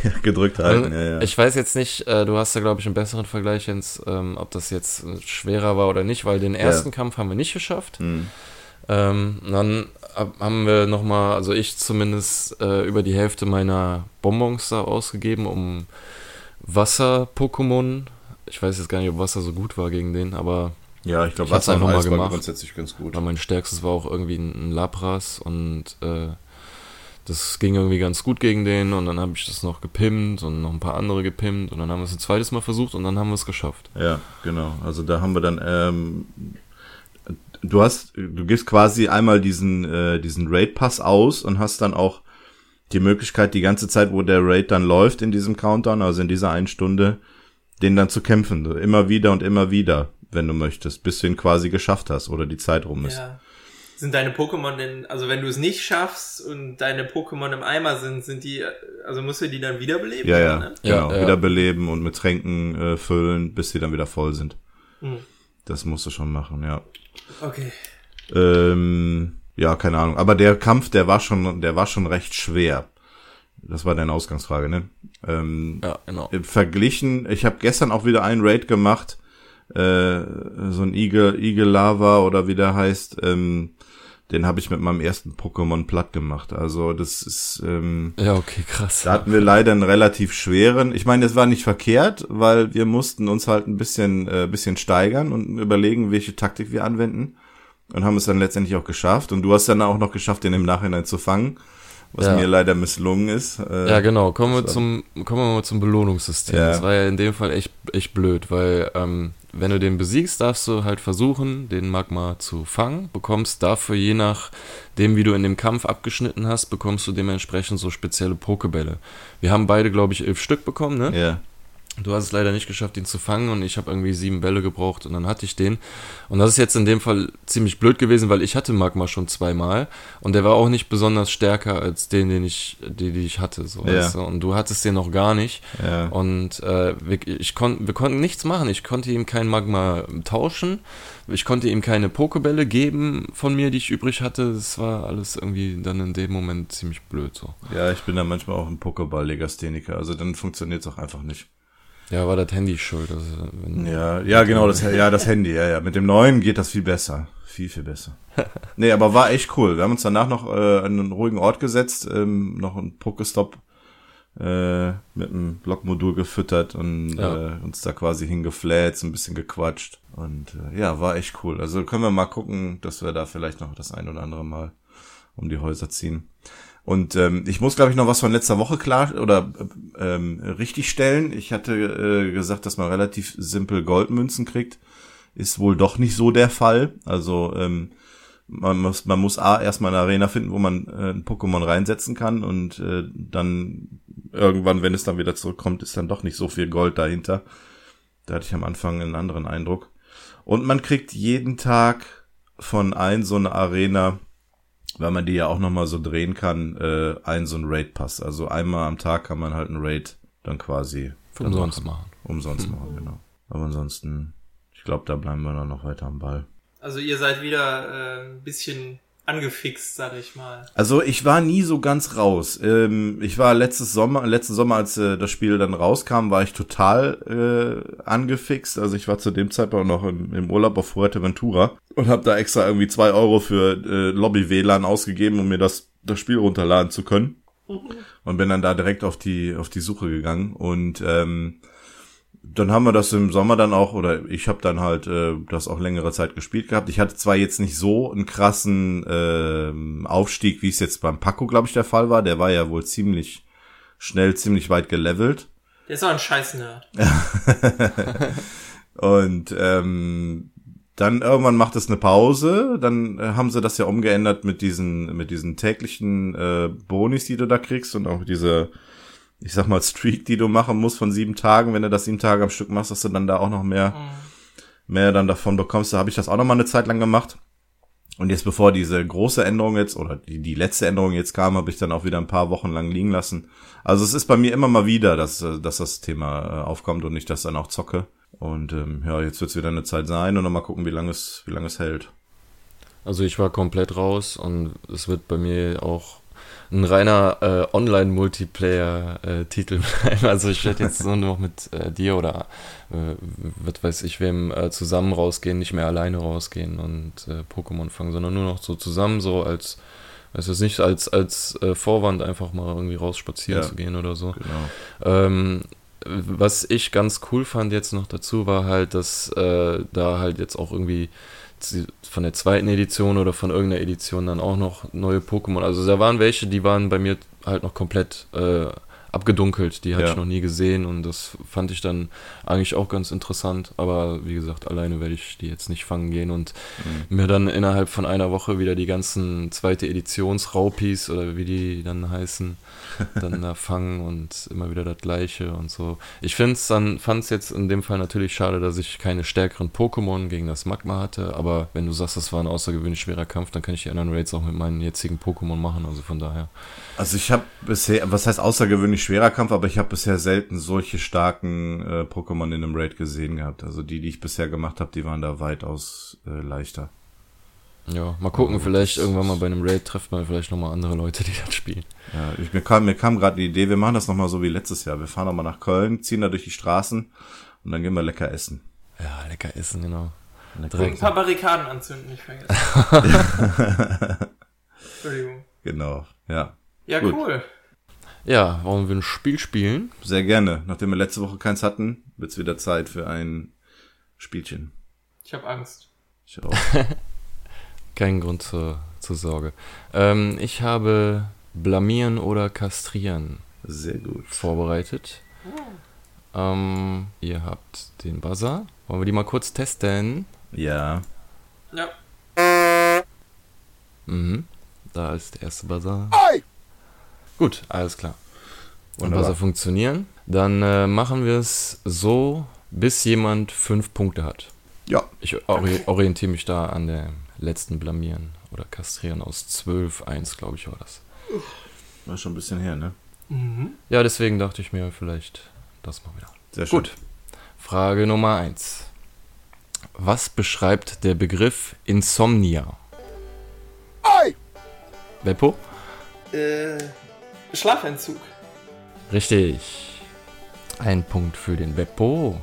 Ja, gedrückt halten, Also, ja, ja. Ich weiß jetzt nicht, äh, du hast da glaube ich einen besseren Vergleich, Jens, ähm, ob das jetzt schwerer war oder nicht, weil den ersten Kampf haben wir nicht geschafft. Hm. Ähm, dann hab- haben wir nochmal, also ich zumindest, äh, über die Hälfte meiner Bonbons da ausgegeben, um Wasser-Pokémon. Ich weiß jetzt gar nicht, ob Wasser so gut war gegen den, aber Ja, ich glaube, Wasser und Eis war gemacht. grundsätzlich ganz gut. weil mein stärkstes war auch irgendwie ein, Lapras und äh, das ging irgendwie ganz gut gegen den und dann habe ich das noch gepimpt und noch ein paar andere gepimpt und dann haben wir es ein zweites Mal versucht und dann haben wir es geschafft. Ja, genau. Also da haben wir dann, ähm, du hast, du gibst quasi einmal diesen, äh, diesen Raid-Pass aus und hast dann auch die Möglichkeit, die ganze Zeit, wo der Raid dann läuft in diesem Countdown, also in dieser einen Stunde, den dann zu kämpfen. Immer wieder und immer wieder, wenn du möchtest, bis du ihn quasi geschafft hast oder die Zeit rum ist. Ja. Sind deine Pokémon denn, also wenn du es nicht schaffst und deine Pokémon im Eimer sind, sind die, also musst du die dann wiederbeleben? Ja, ja, Ne? Ja, genau. ja. Wiederbeleben und mit Tränken äh, füllen, bis sie dann wieder voll sind. Hm. Das musst du schon machen, ja. Okay. Ähm, ja, keine Ahnung. Aber der Kampf, der war schon, der war schon recht schwer. Das war deine Ausgangsfrage, ne? Ähm, Ja, genau. Verglichen, ich habe gestern auch wieder einen Raid gemacht, äh, so ein Igel, Igel Lava oder wie der heißt. Ähm, den habe ich mit meinem ersten Pokémon platt gemacht. Also das ist, ähm, Ja, okay, krass. da hatten wir leider einen relativ schweren. Ich meine, es war nicht verkehrt, weil wir mussten uns halt ein bisschen, äh, bisschen steigern und überlegen, welche Taktik wir anwenden. Und haben es dann letztendlich auch geschafft. Und du hast dann auch noch geschafft, den im Nachhinein zu fangen, was Ja. mir leider misslungen ist. Äh, Ja, genau. Kommen wir zum, kommen wir mal zum Belohnungssystem. Ja. Das war ja in dem Fall echt, echt blöd, weil ähm, wenn du den besiegst, darfst du halt versuchen, den Magma zu fangen. Bekommst dafür, je nachdem, wie du in dem Kampf abgeschnitten hast, bekommst du dementsprechend so spezielle Pokebälle. Wir haben beide, glaube ich, elf Stück bekommen, ne? Ja. Du hast es leider nicht geschafft, ihn zu fangen und ich habe irgendwie sieben Bälle gebraucht und dann hatte ich den. Und das ist jetzt in dem Fall ziemlich blöd gewesen, weil ich hatte Magma schon zweimal und der war auch nicht besonders stärker als den, den ich, die, die ich hatte. So, Ja. weißt du? Und du hattest den noch gar nicht. Ja. Und äh, wir, ich kon, wir konnten nichts machen. Ich konnte ihm kein Magma tauschen. Ich konnte ihm keine Pokebälle geben von mir, die ich übrig hatte. Das war alles irgendwie dann in dem Moment ziemlich blöd so. Ja, ich bin da manchmal auch ein Pokéball-Legastheniker, also dann funktioniert es auch einfach nicht. Ja, war das Handy schuld. Also, Ja, ja, genau, das, ja, das Handy, ja, ja. Mit dem neuen geht das viel besser. Viel, viel besser. Nee, aber war echt cool. Wir haben uns danach noch äh, an einen ruhigen Ort gesetzt, ähm, noch einen Pokestop äh, mit einem Blockmodul gefüttert und Ja. äh, uns da quasi hingefläht, so ein bisschen gequatscht. Und äh, ja, war echt cool. Also können wir mal gucken, dass wir da vielleicht noch das ein oder andere Mal um die Häuser ziehen. Und ähm, ich muss, glaube ich, noch was von letzter Woche klar oder äh, ähm, richtig stellen. Ich hatte äh, gesagt, dass man relativ simpel Goldmünzen kriegt. Ist wohl doch nicht so der Fall. Also ähm, man muss, man muss A erstmal eine Arena finden, wo man äh, ein Pokémon reinsetzen kann und äh, dann irgendwann, wenn es dann wieder zurückkommt, ist dann doch nicht so viel Gold dahinter. Da hatte ich am Anfang einen anderen Eindruck. Und man kriegt jeden Tag von ein so eine Arena, weil man die ja auch nochmal so drehen kann, äh, ein so ein Raid-Pass. Also einmal am Tag kann man halt einen Raid dann quasi für dann umsonst machen. machen. Umsonst machen, genau. Aber ansonsten, ich glaube, da bleiben wir dann noch weiter am Ball. Also ihr seid wieder äh, ein bisschen angefixt, sag ich mal. Also ich war nie so ganz raus. Ähm, ich war letztes Sommer, letzten Sommer, als äh, das Spiel dann rauskam, war ich total äh, angefixt. Also ich war zu dem Zeitpunkt noch im, im Urlaub auf Fuerteventura und habe da extra irgendwie zwei Euro für äh, Lobby-WLAN ausgegeben, um mir das, das Spiel runterladen zu können. Und bin dann da direkt auf die, auf die Suche gegangen. Und ähm, dann haben wir das im Sommer dann auch, oder ich habe dann halt äh, das auch längere Zeit gespielt gehabt. Ich hatte zwar jetzt nicht so einen krassen ähm, Aufstieg, wie es jetzt beim Paco, glaube ich, der Fall war. Der war ja wohl ziemlich schnell, ziemlich weit gelevelt. Der ist auch ein scheiß Nerd. Und ähm, dann irgendwann macht es eine Pause. Dann äh, haben sie das ja umgeändert mit diesen, mit diesen täglichen äh, Bonis, die du da kriegst und auch diese, ich sag mal, Streak, die du machen musst von sieben Tagen. Wenn du das sieben Tage am Stück machst, dass du dann da auch noch mehr, mehr dann davon bekommst. Da habe ich das auch noch mal eine Zeit lang gemacht. Und jetzt, bevor diese große Änderung jetzt, oder die, die letzte Änderung jetzt kam, habe ich dann auch wieder ein paar Wochen lang liegen lassen. Also es ist bei mir immer mal wieder, dass, äh, dass das Thema äh, aufkommt und ich das dann auch zocke. Und ähm, ja, jetzt wird's wieder eine Zeit sein und dann mal gucken, wie lange es, wie lange es hält. Also ich war komplett raus und es wird bei mir auch ein reiner äh, Online-Multiplayer-Titel bleiben. Also ich werde jetzt nur noch mit äh, dir oder äh, was weiß ich wem äh, zusammen rausgehen, nicht mehr alleine rausgehen und äh, Pokémon fangen, sondern nur noch so zusammen, so als, es nicht, als, als äh, Vorwand einfach mal irgendwie rausspazieren Ja. zu gehen oder so. Genau. Ähm, was ich ganz cool fand jetzt noch dazu war halt, dass äh, da halt jetzt auch irgendwie von der zweiten Edition oder von irgendeiner Edition dann auch noch neue Pokémon. Also da waren welche, die waren bei mir halt noch komplett äh, abgedunkelt. Die hatte Ja. ich noch nie gesehen und das fand ich dann eigentlich auch ganz interessant. Aber wie gesagt, alleine werde ich die jetzt nicht fangen gehen und mir dann innerhalb von einer Woche wieder die ganzen zweite Editions Raupis oder wie die dann heißen, dann da fangen und immer wieder das gleiche und so. Ich finde es dann, fand es jetzt in dem Fall natürlich schade, dass ich keine stärkeren Pokémon gegen das Magma hatte, aber wenn du sagst, das war ein außergewöhnlich schwerer Kampf, dann kann ich die anderen Raids auch mit meinen jetzigen Pokémon machen, also von daher. Also ich habe bisher, was heißt außergewöhnlich schwerer Kampf, aber ich habe bisher selten solche starken äh, Pokémon in einem Raid gesehen gehabt. Also die, die ich bisher gemacht habe, die waren da weitaus äh, leichter. Ja, mal gucken, vielleicht irgendwann mal bei einem Raid trifft man vielleicht nochmal andere Leute, die das spielen. Ja, ich, mir kam, mir kam gerade die Idee, wir machen das nochmal so wie letztes Jahr. Wir fahren nochmal nach Köln, ziehen da durch die Straßen und dann gehen wir lecker essen. Ja, lecker essen, genau. Und ein paar Barrikaden anzünden, nicht vergessen. Entschuldigung. Genau, ja. Ja, Gut. cool. Ja, wollen wir ein Spiel spielen? Sehr gerne. Nachdem wir letzte Woche keins hatten, wird's wieder Zeit für ein Spielchen. Ich habe Angst. Ich auch. Kein Grund zur, zur Sorge. Ähm, ich habe Blamieren oder Kastrieren Sehr gut. vorbereitet. Ähm, ihr habt den Buzzer. Wollen wir die mal kurz testen? Ja. Ja. Mhm. Da ist der erste Buzzer. Gut, alles klar. Und Wunderbar. Buzzer funktionieren. Dann äh, machen wir es so, bis jemand fünf Punkte hat. Ja. Ich ori orientiere mich da an der letzten Blamieren oder Kastrieren aus 12, 1, glaube ich, war das. War schon ein bisschen her, ne? Mhm. Ja, deswegen dachte ich mir vielleicht das mal wieder. Sehr schön. Gut. Frage Nummer 1. Was beschreibt der Begriff Insomnia? Beppo? Äh, Schlafentzug. Richtig. Ein Punkt für den Beppo.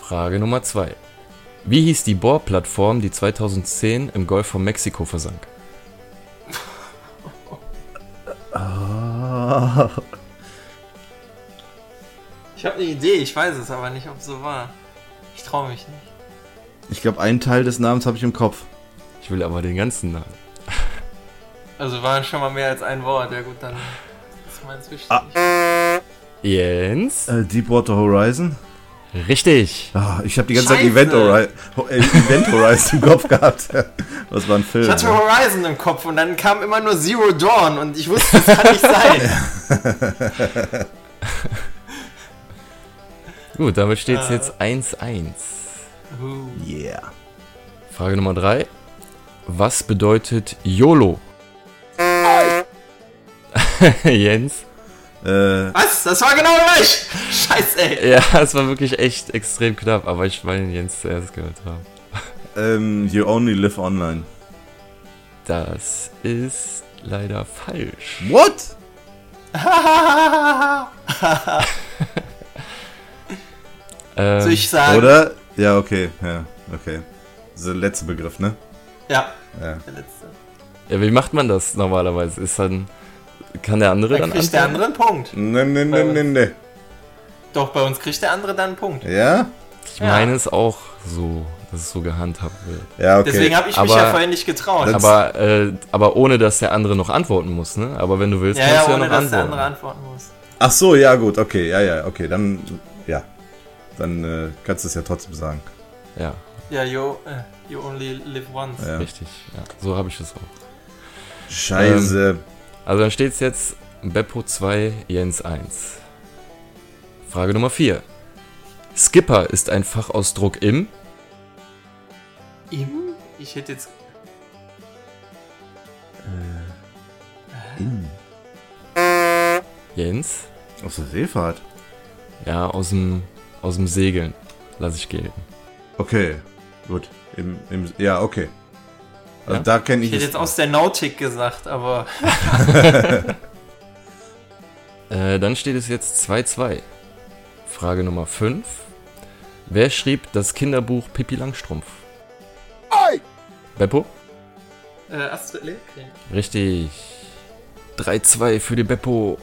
Frage Nummer 2. Wie hieß die Bohrplattform, die 2010 im Golf von Mexiko versank? Ich habe eine Idee, ich weiß es aber nicht, ob es so war. Ich traue mich nicht. Ich glaube, einen Teil des Namens habe ich im Kopf. Ich will aber den ganzen Namen. Also waren schon mal mehr als ein Wort. Ja gut, dann ist meins wichtig. Ah. Jens? Äh, Deepwater Horizon? Richtig. Ah, ich habe die ganze Zeit Scheiße. Event, Hori Ho- äh, Event Horizon im Kopf gehabt. Das war ein Film. Ich hatte ne? Horizon im Kopf und dann kam immer nur Zero Dawn und ich wusste, das kann nicht sein. Gut, damit steht es Äh. jetzt 1-1. Uh, Yeah. Frage Nummer 3. Was bedeutet YOLO? Jens? Äh, Was? Das war genau gleich! Scheiße, ey. Ja, es war wirklich echt extrem knapp, aber ich meine Jens zuerst gehört haben. ähm, you only live online. Das ist leider falsch. What? Ähm, Soll ich sagen? Oder? Ja, okay. Ja, okay. Das ist der letzte Begriff, ne? Ja, Ja. der letzte. ja, wie macht man das normalerweise? Ist dann. Kann der andere Dann dann kriegt der antworten? andere einen Punkt. Ne, ne, ne, ne, ne. Doch, bei uns kriegt der andere dann einen Punkt. Ja? Ich Ja. meine es auch so, dass es so gehandhabt wird. Ja, okay. Deswegen habe ich mich Aber- ja vorhin nicht getraut. Aber, äh, aber ohne, dass der andere noch antworten muss, ne? Aber wenn du willst, ja, kannst ja, du ja ohne noch dass der antworten. andere antworten muss. Ach so, ja, gut, okay. Ja, ja, okay. Dann, ja. Dann äh, kannst du es ja trotzdem sagen. Ja, Ja, you, äh, you only live once. Ja. richtig. Ja, so habe ich es auch. Scheiße. Also dann steht es jetzt Beppo 2, Jens 1. Frage Nummer 4. Skipper ist ein Fachausdruck im. Im? Ich hätte jetzt. Jens? Aus der Seefahrt. Ja, aus dem, aus dem Segeln. Lass ich gelten. Okay, gut. Im, im, ja, okay. Also Ja? da kenne Ich ich, hätte jetzt aus der Nautik gesagt, aber. Äh, dann steht es jetzt 2-2. Frage Nummer 5. Wer schrieb das Kinderbuch Pippi Langstrumpf? Beppo? Äh, Astrid Lindgren. Richtig. 3-2 für die Beppo.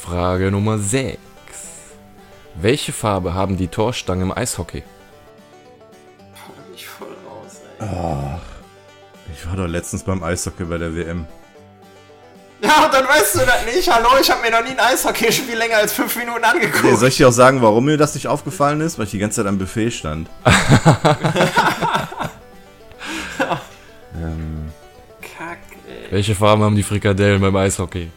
Frage Nummer 6. Welche Farbe haben die Torstangen im Eishockey? Ey. Ich war doch letztens beim Eishockey bei der WM. Ja, und dann weißt du das nicht. Hallo, ich habe mir noch nie ein Eishockeyspiel länger als fünf Minuten angeguckt. Nee, soll ich dir auch sagen, warum mir das nicht aufgefallen ist? Weil ich die ganze Zeit am Buffet stand. ähm, Kack, ey. Welche Farben haben die Frikadellen beim Eishockey?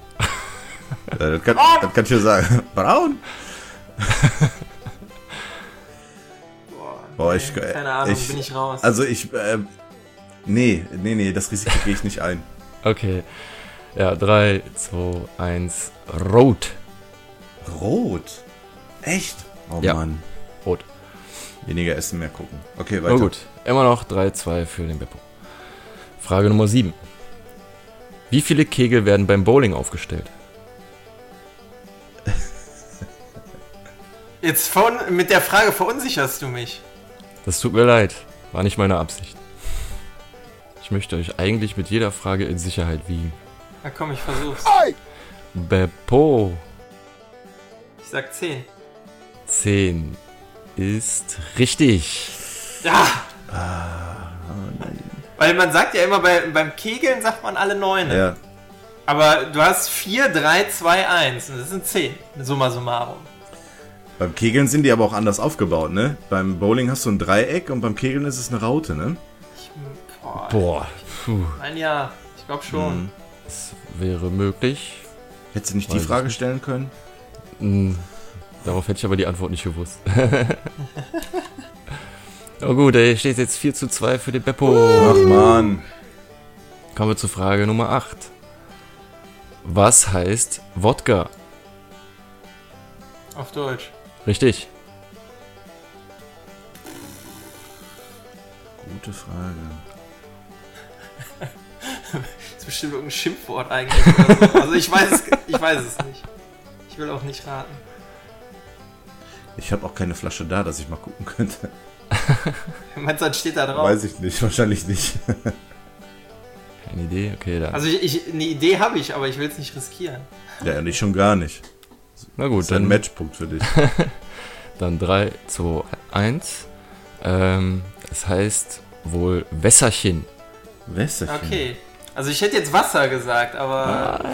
ja, das, kann, das kann ich dir sagen. Braun? Boah, ich- nee, Keine Ahnung, ich- bin ich raus. Also ich, ähm, nee, nee, nee, das Risiko gehe ich nicht ein. Okay. Ja, 3, 2, 1, rot. Rot? Echt? Oh Ja. Mann. Rot. Weniger essen, mehr gucken. Okay, weiter. Na gut, immer noch 3-2 für den Beppo. Frage Nummer 7. Wie viele Kegel werden beim Bowling aufgestellt? Jetzt von, mit der Frage verunsicherst du mich. Das tut mir leid, war nicht meine Absicht. Ich möchte euch eigentlich mit jeder Frage in Sicherheit wiegen. Na komm, ich versuch's. Beppo, Ich sag 10. 10 ist richtig. Ja! Weil man sagt ja immer, bei, beim Kegeln sagt man alle neun. Ja. Aber du hast 4, 3, 2, 1. Und das sind 10. Summa summarum. Beim Kegeln sind die aber auch anders aufgebaut, ne? Beim Bowling hast du ein Dreieck und beim Kegeln ist es eine Raute, ne? Ich, boah. Boah, puh, Ein Jahr. Ich glaube schon. Mhm. das wäre möglich. Hättest du nicht Weiß die Frage nicht. stellen können? Hm, darauf hätte ich aber die Antwort nicht gewusst. oh gut, ey, steht jetzt 4 zu 2 für den Beppo. Ach man. Kommen wir zur Frage Nummer 8. Was heißt Wodka? Auf Deutsch. Richtig. Gute Frage. Das ist bestimmt irgendein Schimpfwort eigentlich. Oder so. Also ich weiß, es, ich weiß es nicht. Ich will auch nicht raten. Ich habe auch keine Flasche da, dass ich mal gucken könnte. Meinst du, das steht da drauf? Weiß ich nicht, wahrscheinlich nicht. Keine Idee? Okay, dann. Also ich, ich, eine Idee habe ich, aber ich will es nicht riskieren. ja, nicht schon gar nicht. Na gut, Das ist ein dann, Matchpunkt für dich. dann 3, 2, 1. Ähm, das heißt wohl Wässerchen. Wässerchen. Okay. Also ich hätte jetzt Wasser gesagt, aber okay.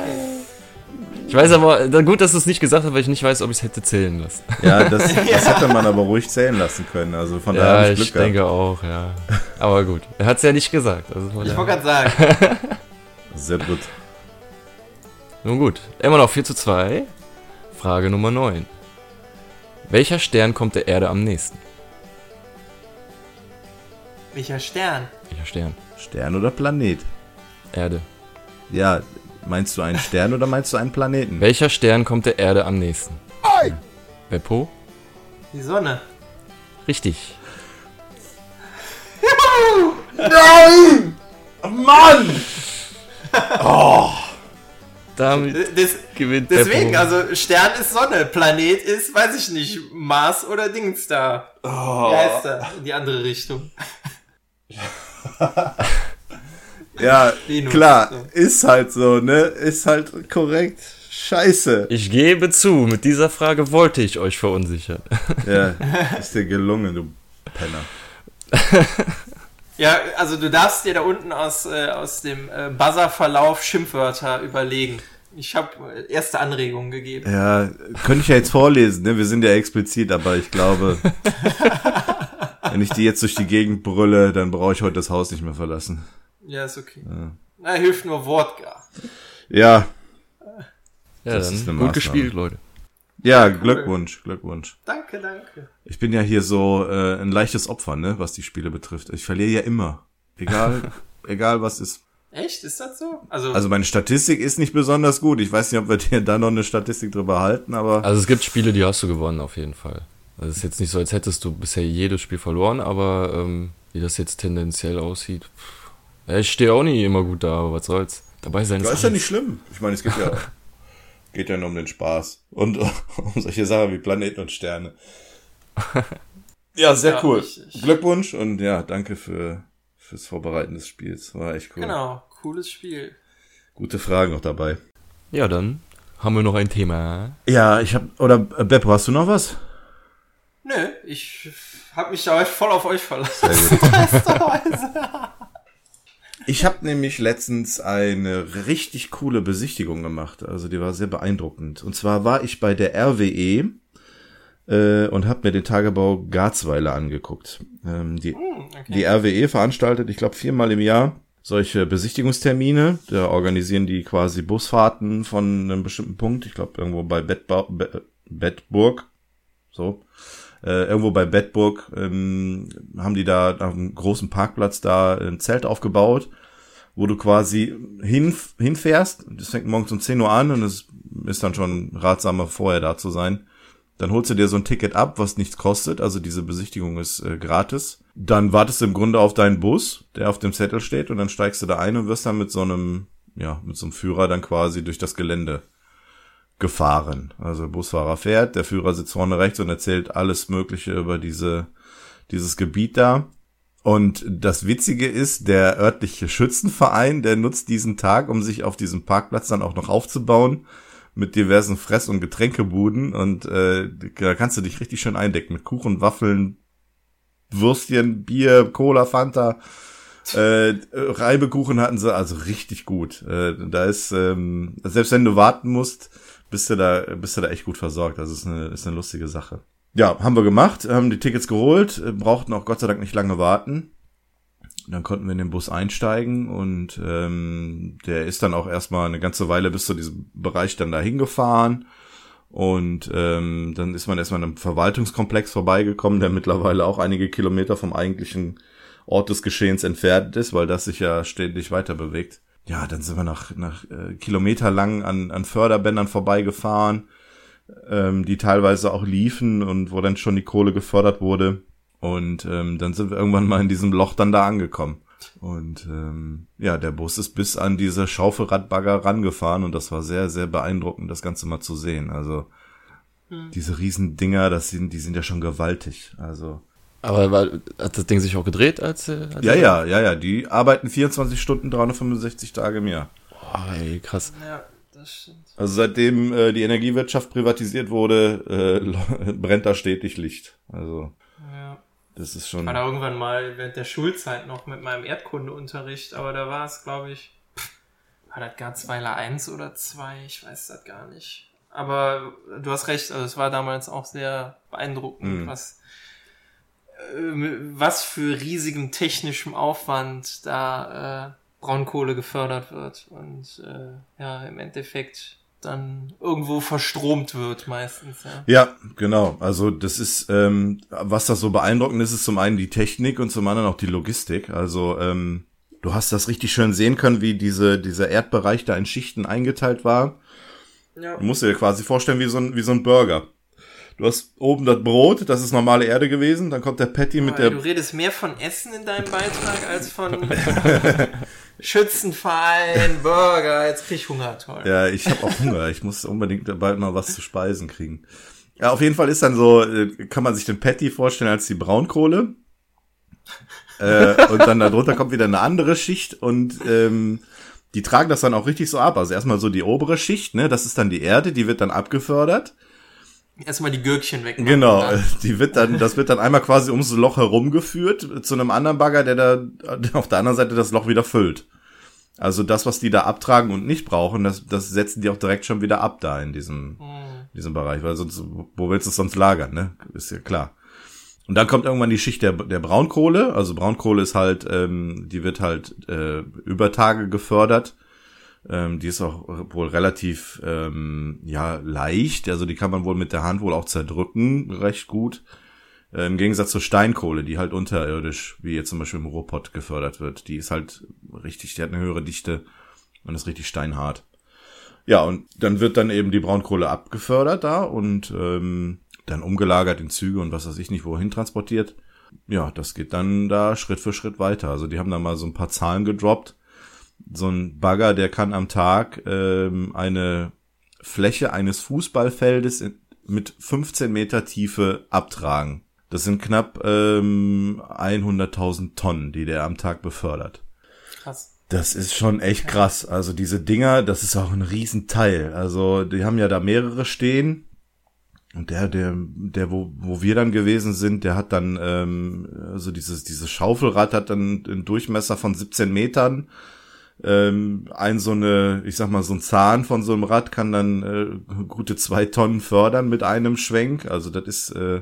Ich weiß aber, gut, dass du es nicht gesagt hast, weil ich nicht weiß, ob ich es hätte zählen lassen. Ja, das, das hätte man aber ruhig zählen lassen können. Also von daher Ja, habe ich ich Glück denke auch, ja. Aber gut, er hat es ja nicht gesagt. Also ich wollte gerade sagen, gehabt. Sehr gut. Nun gut, immer noch 4 zu 2. Frage Nummer 9. Welcher Stern kommt der Erde am nächsten? welcher Stern? Welcher Stern? Stern oder Planet? Erde. Ja, meinst du einen Stern oder meinst du einen Planeten? Welcher Stern kommt der Erde am nächsten? Beppo? Die Sonne. Richtig. Mann! Damit Äh, Des, gewinnt deswegen, also Stern ist Sonne, Planet ist, weiß ich nicht, Mars oder Dings da. Oh. Wie heißt er? In die andere Richtung. Ja, Venus. klar, So. ist halt so, ne? Ist halt korrekt. Scheiße. Ich gebe zu, mit dieser Frage wollte ich euch verunsichern. Ja, ist dir gelungen, du Penner. Ja, also du darfst dir da unten aus, äh, aus dem äh, Buzzer-Verlauf Schimpfwörter überlegen. Ich habe äh, erste Anregungen gegeben. Ja, könnte ich ja jetzt vorlesen, ne? Wir sind ja explizit, aber ich glaube, wenn ich die jetzt durch die Gegend brülle, dann brauche ich heute das Haus nicht mehr verlassen. Ja, ist okay. Na, hilft nur Wodka. Ja, Ja, Das dann ist eine gut gespielt, Leute. Ja, Glückwunsch, Glückwunsch. Danke, danke. Ich bin ja hier so äh, ein leichtes Opfer, ne, was die Spiele betrifft. Ich verliere ja immer. Egal, egal was ist. Echt? Ist das so? Also, Also meine Statistik ist nicht besonders gut. Ich weiß nicht, ob wir dir da noch eine Statistik drüber halten, aber Also es gibt Spiele, die hast du gewonnen, auf jeden Fall. Also es ist jetzt nicht so, als hättest du bisher jedes Spiel verloren, aber ähm, wie das jetzt tendenziell aussieht, pff, ja, ich stehe auch nicht immer gut da, aber was soll's. Dabei sein das ist ja nicht schlimm. Ich meine, es geht ja geht ja nur um den Spaß und um solche Sachen wie Planeten und Sterne. Ja, sehr Ja, cool. ich- ich- Glückwunsch und ja, danke für fürs Vorbereiten des Spiels. War echt cool. genau, cooles Spiel. Gute Fragen noch dabei. Ja, dann haben wir noch ein Thema. Ja, ich habe oder äh, Beppo, hast du noch was? Nö, ich habe mich heute voll auf euch verlassen. Sehr gut. Ich habe nämlich letztens eine richtig coole Besichtigung gemacht. Also die war sehr beeindruckend. Und zwar war ich bei der RWE äh, und habe mir den Tagebau Garzweiler angeguckt. Ähm, die, Hm, okay. die RWE veranstaltet, ich glaube, viermal im Jahr solche Besichtigungstermine. Da organisieren die quasi Busfahrten von einem bestimmten Punkt. Ich glaube, irgendwo bei Bettba Be Bettburg. So. Äh, irgendwo bei Bettburg ähm, haben die da auf einem großen Parkplatz da ein Zelt aufgebaut, wo du quasi hin, hinfährst. Das fängt morgens um 10 Uhr an und es ist dann schon ratsamer, vorher da zu sein. Dann holst du dir so ein Ticket ab, was nichts kostet. Also diese Besichtigung ist äh, gratis. Dann wartest du im Grunde auf deinen Bus, der auf dem Zettel steht, und dann steigst du da ein und wirst dann mit so einem, ja, mit so einem Führer dann quasi durch das Gelände gefahren. Also Busfahrer fährt, der Führer sitzt vorne rechts und erzählt alles Mögliche über diese, dieses Gebiet da. Und das Witzige ist, der örtliche Schützenverein, der nutzt diesen Tag, um sich auf diesem Parkplatz dann auch noch aufzubauen mit diversen Fress- und Getränkebuden und äh, da kannst du dich richtig schön eindecken mit Kuchen, Waffeln, Würstchen, Bier, Cola, Fanta Äh, Reibekuchen hatten sie also richtig gut. Äh, da ist, ähm, selbst wenn du warten musst, bist du da, bist du da echt gut versorgt. Also ist eine, ist eine lustige Sache. Ja, haben wir gemacht, haben die Tickets geholt, äh, brauchten auch Gott sei Dank nicht lange warten. Dann konnten wir in den Bus einsteigen und ähm, der ist dann auch erstmal eine ganze Weile bis zu diesem Bereich dann dahin gefahren. Und ähm, dann ist man erstmal in einem Verwaltungskomplex vorbeigekommen, der mittlerweile auch einige Kilometer vom eigentlichen Ort des Geschehens entfernt ist, weil das sich ja ständig weiter bewegt. Ja, dann sind wir nach, nach äh, kilometerlang an, an Förderbändern vorbeigefahren, ähm, die teilweise auch liefen und wo dann schon die Kohle gefördert wurde. Und ähm, dann sind wir irgendwann mal in diesem Loch dann da angekommen. Und ähm, ja, der Bus ist bis an diese Schaufelradbagger rangefahren und das war sehr, sehr beeindruckend, das Ganze mal zu sehen. Also hm. diese riesen Dinger, das sind, die sind ja schon gewaltig. Also aber war, hat das Ding sich auch gedreht als, als Ja, ja, ja, ja. Die arbeiten 24 Stunden, 365 Tage im Jahr. Boah, ey, krass. Ja, das stimmt. Also seitdem äh, die Energiewirtschaft privatisiert wurde, äh, brennt da stetig Licht. Also ja. das ist schon. Ich war da irgendwann mal während der Schulzeit noch mit meinem Erdkundeunterricht, aber da war es, glaube ich, war das Garzweiler 1 oder 2, ich weiß das gar nicht. Aber du hast recht, also es war damals auch sehr beeindruckend, mhm. was äh, was für riesigem technischem Aufwand da äh, Braunkohle gefördert wird und äh, ja im Endeffekt dann irgendwo verstromt wird meistens. Ja, ja genau. Also das ist, ähm, was das so beeindruckend ist, ist zum einen die Technik und zum anderen auch die Logistik. Also ähm, du hast das richtig schön sehen können, wie diese dieser Erdbereich da in Schichten eingeteilt war. Ja. Du musst dir quasi vorstellen wie so ein wie so ein Burger. Du hast oben das Brot, das ist normale Erde gewesen. Dann kommt der Patty mit der. Du redest mehr von Essen in deinem Beitrag als von Schützenverein, Burger. Jetzt krieg ich Hunger, toll. Ja, ich habe auch Hunger. Ich muss unbedingt bald mal was zu speisen kriegen. Ja, auf jeden Fall ist dann so, äh, kann man sich den Patty vorstellen als die Braunkohle. äh, und dann darunter kommt wieder eine andere Schicht und ähm, die tragen das dann auch richtig so ab. Also erstmal so die obere Schicht, ne, das ist dann die Erde, die wird dann abgefördert. Erstmal die Gürkchen weg. Genau, dann. die wird dann, das wird dann einmal quasi ums Loch herumgeführt zu einem anderen Bagger, der da auf der anderen Seite das Loch wieder füllt. Also das, was die da abtragen und nicht brauchen, das, das setzen die auch direkt schon wieder ab da in diesem, hm. diesem Bereich, weil sonst, wo willst du es sonst lagern, ne? Ist ja klar. Und dann kommt irgendwann die Schicht der, der Braunkohle. Also Braunkohle ist halt, ähm, die wird halt äh, über Tage gefördert ähm, die ist auch wohl relativ ähm, ja leicht, also die kann man wohl mit der Hand wohl auch zerdrücken, recht gut. Äh, Im Gegensatz zur Steinkohle, die halt unterirdisch, wie jetzt zum Beispiel im Ruhrpott gefördert wird. Die ist halt richtig, die hat eine höhere Dichte und ist richtig steinhart. Ja, und dann wird dann eben die Braunkohle abgefördert da und ähm, dann umgelagert in Züge und was weiß ich nicht wohin transportiert. Ja, das geht dann da Schritt für Schritt weiter. Also die haben da mal so ein paar Zahlen gedroppt so ein Bagger, der kann am Tag ähm, eine Fläche eines Fußballfeldes in, mit 15 Meter Tiefe abtragen. Das sind knapp ähm, 100.000 Tonnen, die der am Tag befördert. Krass. Das ist schon echt krass. Also diese Dinger, das ist auch ein Riesenteil. Also die haben ja da mehrere stehen. Und der, der, der, wo, wo wir dann gewesen sind, der hat dann, ähm, also dieses, dieses Schaufelrad hat dann einen Durchmesser von 17 Metern ähm, ein so eine, ich sag mal, so ein Zahn von so einem Rad kann dann äh, gute zwei Tonnen fördern mit einem Schwenk. Also das ist äh,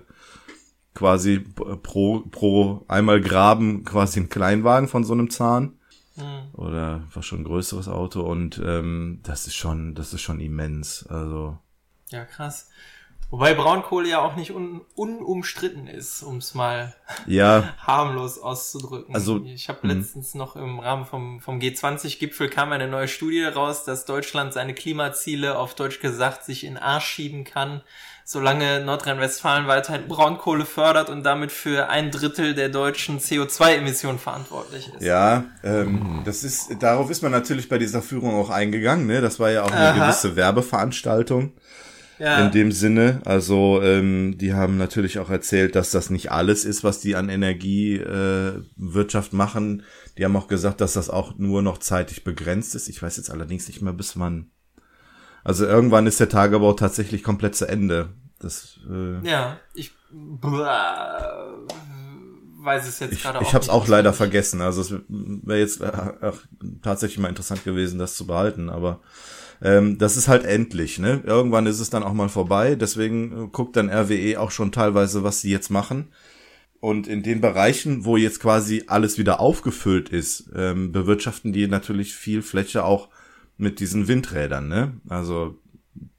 quasi pro, pro einmal graben quasi ein Kleinwagen von so einem Zahn. Mhm. Oder was schon ein größeres Auto. Und ähm, das ist schon, das ist schon immens. Also. Ja, krass. Wobei Braunkohle ja auch nicht un unumstritten ist, um es mal ja. harmlos auszudrücken. Also, ich habe letztens noch im Rahmen vom, vom G20-Gipfel kam eine neue Studie raus, dass Deutschland seine Klimaziele auf Deutsch gesagt sich in Arsch schieben kann, solange Nordrhein-Westfalen weiterhin Braunkohle fördert und damit für ein Drittel der deutschen CO2-Emissionen verantwortlich ist. Ja, ähm, das ist, darauf ist man natürlich bei dieser Führung auch eingegangen, ne? Das war ja auch eine Aha. gewisse Werbeveranstaltung ja. in dem Sinne. Also ähm, die haben natürlich auch erzählt, dass das nicht alles ist, was die an Energiewirtschaft äh, machen. Die haben auch gesagt, dass das auch nur noch zeitlich begrenzt ist. Ich weiß jetzt allerdings nicht mehr, bis wann. Also irgendwann ist der Tagebau tatsächlich komplett zu Ende. Das, äh ja, ich weiß es jetzt gerade auch ich habe es auch leider vergessen. Also es wäre jetzt äh, ach, tatsächlich mal interessant gewesen, das zu behalten. Aber ähm, das ist halt endlich. Ne? Irgendwann ist es dann auch mal vorbei. Deswegen äh, guckt dann RWE auch schon teilweise, was sie jetzt machen. Und in den Bereichen, wo jetzt quasi alles wieder aufgefüllt ist, ähm, bewirtschaften die natürlich viel Fläche auch mit diesen Windrädern. Ne? Also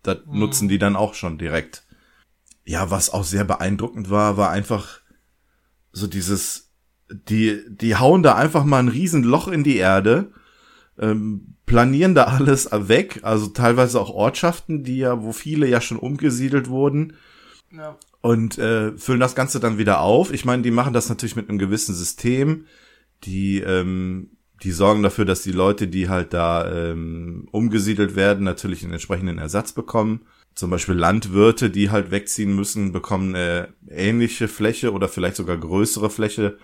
das nutzen die dann auch schon direkt. Ja, was auch sehr beeindruckend war, war einfach so dieses, die, die hauen da einfach mal ein riesen Loch in die Erde, ähm, planieren da alles weg, also teilweise auch Ortschaften, die ja, wo viele ja schon umgesiedelt wurden Ja. und äh, füllen das Ganze dann wieder auf. Ich meine, die machen das natürlich mit einem gewissen System. Die, ähm, die sorgen dafür, dass die Leute, die halt da ähm, umgesiedelt werden, natürlich einen entsprechenden Ersatz bekommen. Zum Beispiel Landwirte, die halt wegziehen müssen, bekommen eine ähnliche Fläche oder vielleicht sogar größere Fläche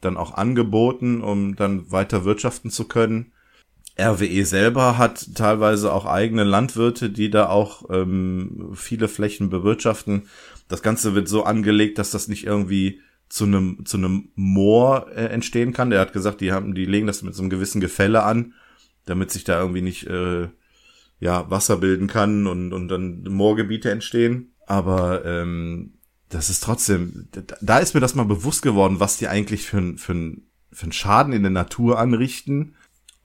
dann auch angeboten, um dann weiter wirtschaften zu können. RWE selber hat teilweise auch eigene Landwirte, die da auch ähm, viele Flächen bewirtschaften. Das Ganze wird so angelegt, dass das nicht irgendwie zu einem zu einem Moor äh, entstehen kann. Der hat gesagt, die haben, die legen das mit so einem gewissen Gefälle an, damit sich da irgendwie nicht äh, ja Wasser bilden kann und und dann Moorgebiete entstehen. Aber ähm, das ist trotzdem, da- ist mir das mal bewusst geworden, was die eigentlich für für für einen Schaden in der Natur anrichten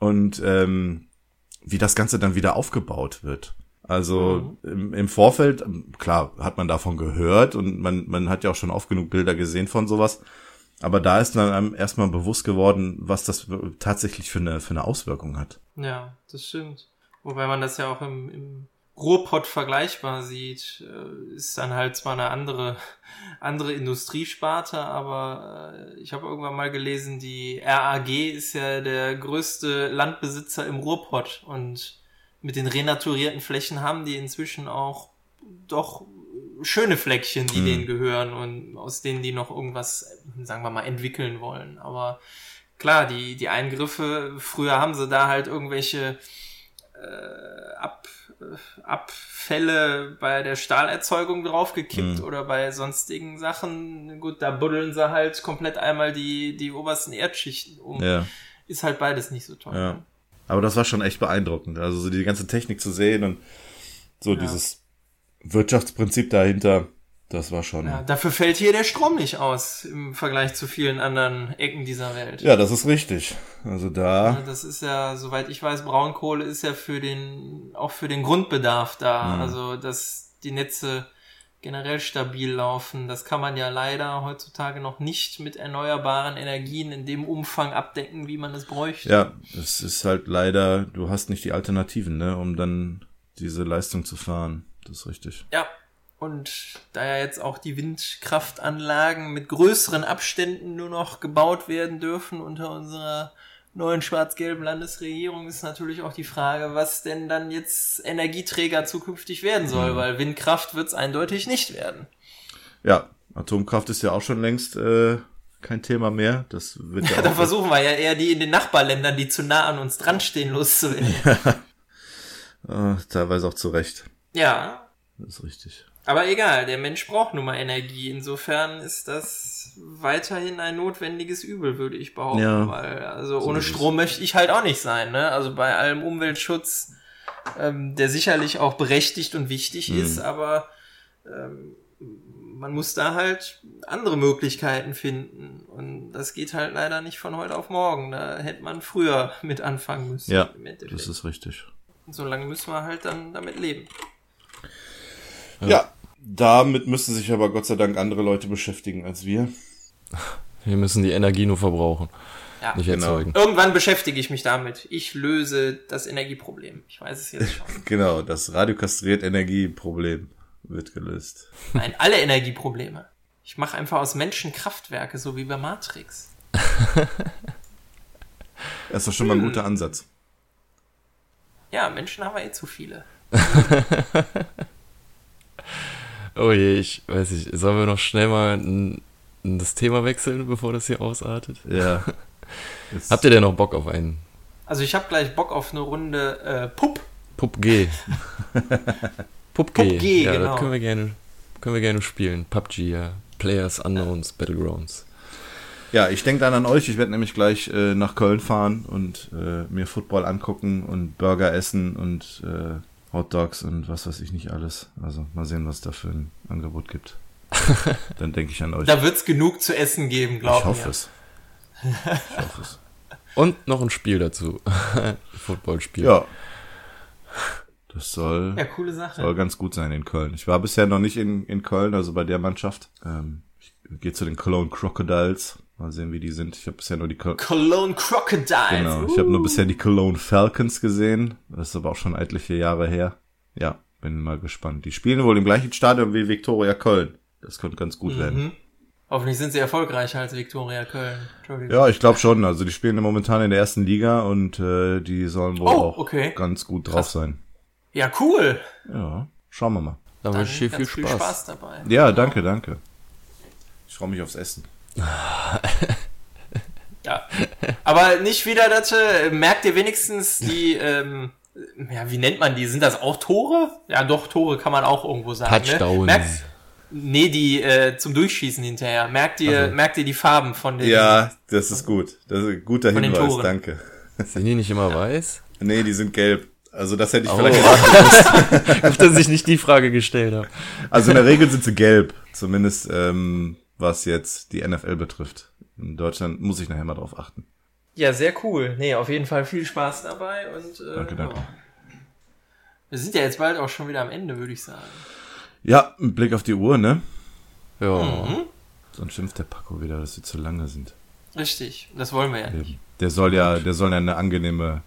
und ähm, wie das Ganze dann wieder aufgebaut wird. Also im, im Vorfeld, klar, hat man davon gehört und man, man hat ja auch schon oft genug Bilder gesehen von sowas. Aber da ist dann einem erstmal bewusst geworden, was das tatsächlich für eine, für eine Auswirkung hat. Ja, das stimmt. Wobei man das ja auch im, im Ruhrpott vergleichbar sieht, äh, ist dann halt zwar eine andere, andere Industriesparte, aber äh, ich habe irgendwann mal gelesen, die RAG ist ja der größte Landbesitzer im Ruhrpott und mit den renaturierten Flächen haben die inzwischen auch doch schöne Fleckchen, die Mhm. denen gehören und aus denen die noch irgendwas, sagen wir mal, entwickeln wollen. Aber klar, die, die Eingriffe, früher haben sie da halt irgendwelche äh, Ab, Abfälle bei der Stahlerzeugung draufgekippt Mhm. oder bei sonstigen Sachen. Gut, da buddeln sie halt komplett einmal die, die obersten Erdschichten um. Ja. Ist halt beides nicht so toll. Ja. ne? Aber das war schon echt beeindruckend. Also so die ganze Technik zu sehen und so Ja. dieses Wirtschaftsprinzip dahinter, das war schon. Ja, dafür fällt hier der Strom nicht aus im Vergleich zu vielen anderen Ecken dieser Welt. Ja, das ist richtig. Also da, Ja, Das ist ja, soweit ich weiß, Braunkohle ist ja für den, auch für den Grundbedarf da. Mhm. Also, dass die Netze generell stabil laufen. Das kann man ja leider heutzutage noch nicht mit erneuerbaren Energien in dem Umfang abdecken, wie man es bräuchte. ja, es ist halt leider, du hast nicht die Alternativen, ne, um dann diese Leistung zu fahren. Das ist richtig. Ja. Und da ja jetzt auch die Windkraftanlagen mit größeren Abständen nur noch gebaut werden dürfen unter unserer neuen schwarz-gelben Landesregierung, ist natürlich auch die Frage, was denn dann jetzt Energieträger zukünftig werden soll, Mhm. weil Windkraft wird es eindeutig nicht werden. Ja, Atomkraft ist ja auch schon längst äh, kein Thema mehr. Das wird ja, Ja, da versuchen wir ja eher die in den Nachbarländern, die zu nah an uns dran stehen, loszuwerden. äh, teilweise auch zu Recht. ja, Das ist richtig. Aber egal, der Mensch braucht nun mal Energie. Insofern ist das weiterhin ein notwendiges Übel, würde ich behaupten. Ja. Weil, also So ohne. Strom möchte ich halt auch nicht sein. Ne? Also bei allem Umweltschutz, ähm, der sicherlich auch berechtigt und wichtig Mhm. ist, aber ähm, man muss da halt andere Möglichkeiten finden. Und das geht halt leider nicht von heute auf morgen. Da hätte man früher mit anfangen müssen. Ja. Das ist richtig. so lange müssen wir halt dann damit leben. Ja. Damit müssen sich aber Gott sei Dank andere Leute beschäftigen als wir. Wir müssen die Energie nur verbrauchen, Ja. nicht Genau. erzeugen. Irgendwann beschäftige ich mich damit. Ich löse das Energieproblem. Ich weiß es jetzt schon. Genau, das radiokastriert Energieproblem wird gelöst. Nein, alle Energieprobleme. Ich mache einfach aus Menschen Kraftwerke, so wie bei Matrix. Das ist doch schon mal ein guter Ansatz. Ja, Menschen haben wir eh zu viele. Oh je, ich weiß nicht, sollen wir noch schnell mal n- n- das Thema wechseln, bevor das hier ausartet? Ja. Habt ihr denn noch Bock auf einen Also ich habe gleich Bock auf eine Runde äh, Pup. PUBG? PUBG, PUBG, ja, genau. das können wir gerne, können wir gerne spielen. PUBG, ja. Players Unknowns Battlegrounds. Ja, ich denke dann an euch. Ich werde nämlich gleich äh, nach Köln fahren und äh, mir Football angucken und Burger essen und äh, Hot Dogs und was weiß ich nicht alles. Also mal sehen, was da für ein Angebot gibt. dann denke ich an euch. Da wird's genug zu essen geben, glaube ich. Ich hoffe es. Ich hoffe es. Und noch ein Spiel dazu. Footballspiel. Ja. Das soll, Ja, coole Sache. soll ganz gut sein in Köln. Ich war bisher noch nicht in, in Köln, also bei der Mannschaft. Ähm, ich gehe zu den Cologne Crocodiles. Mal sehen, wie die sind. Ich habe bisher nur die Col Cologne Crocodiles. genau. Ich habe nur bisher die Cologne Falcons gesehen. Das ist aber auch schon etliche Jahre her. Ja, bin mal gespannt. Die spielen wohl im gleichen Stadion wie Viktoria Köln. Das könnte ganz gut werden. Mhm. Hoffentlich sind sie erfolgreicher als Viktoria Köln. Ja, ich glaube schon. Also die spielen momentan in der ersten Liga und äh, die sollen wohl Oh, auch okay. ganz gut drauf sein. Ja, cool. Ja, schauen wir mal. Dann Dann wünsche ich dir viel ganz viel Spaß. Spaß dabei. Ja, danke, danke. Ich freue mich aufs Essen. Ja. Aber nicht wieder, dass äh, merkt ihr wenigstens die, ähm, ja, wie nennt man die? Sind das auch Tore? Ja, doch, Tore kann man auch irgendwo sagen. Ne? Touchdowns. Merkt, nee, die äh, zum Durchschießen hinterher. Merkt ihr, Also. merkt ihr die Farben von den. Ja, das ist gut. Das ist ein guter Von den Hinweis, Toren. danke. Sind die nicht immer weiß? Nee, die sind gelb. Also das hätte ich Oh. vielleicht gesagt. Gut, dass ich nicht die Frage gestellt habe. Also in der Regel sind sie gelb. Zumindest ähm, was jetzt die NFL betrifft. In Deutschland muss ich nachher mal drauf achten. Ja, sehr cool. Nee, auf jeden Fall viel Spaß dabei und äh, Danke, danke. Ja. Wir sind ja jetzt bald auch schon wieder am Ende, würde ich sagen. Ja, ein Blick auf die Uhr, ne? Ja. Mhm. Sonst schimpft der Paco wieder, dass sie zu lange sind. Richtig, das wollen wir ja nicht. Der soll ja, der soll ja eine angenehme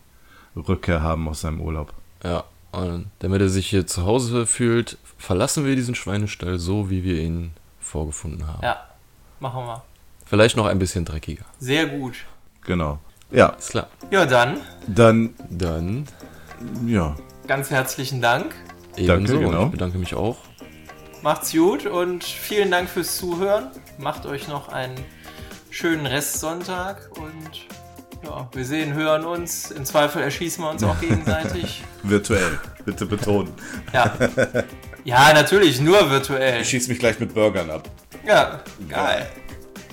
Rückkehr haben aus seinem Urlaub. Ja. Und damit er sich hier zu Hause fühlt, verlassen wir diesen Schweinestall so, wie wir ihn vorgefunden haben. Ja, machen wir. Vielleicht noch ein bisschen dreckiger. Sehr gut. Genau. Ja, Ist klar. Ja, dann dann, Dann ja, ganz herzlichen Dank. ebenso. genau. Und ich bedanke mich auch. Macht's gut und vielen Dank fürs Zuhören. Macht euch noch einen schönen Restsonntag und ja, wir sehen, hören uns. Im Zweifel erschießen wir uns auch gegenseitig. virtuell. Bitte betonen. Ja. Ja, natürlich, nur virtuell. Ich schieße mich gleich mit Burgern ab. Ja, geil.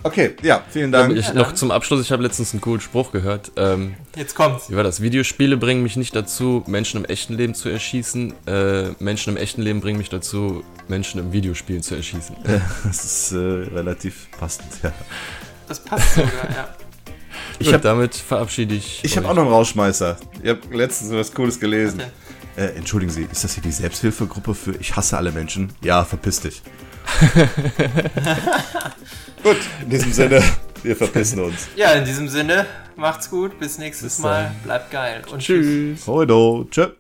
Okay, ja, vielen Dank. Ich, noch zum Abschluss, ich habe letztens einen coolen Spruch gehört. Ähm, Jetzt kommt's. wie war das? Videospiele bringen mich nicht dazu, Menschen im echten Leben zu erschießen. Äh, Menschen im echten Leben bringen mich dazu, Menschen im Videospiel zu erschießen. Das ist äh, relativ passend, ja. Das passt sogar, ja. Ich Gut, hab- damit verabschiede ich. Ich habe auch noch einen Rausschmeißer. Ich habe letztens was Cooles gelesen. Was Äh, entschuldigen Sie, ist das hier die Selbsthilfegruppe für Ich hasse alle Menschen? Ja, verpiss dich. Gut, in diesem Sinne, wir verpissen uns. Ja, in diesem Sinne, macht's gut, bis nächstes Bis Mal. Bleibt geil und Tschüss. Hoi do, tschö.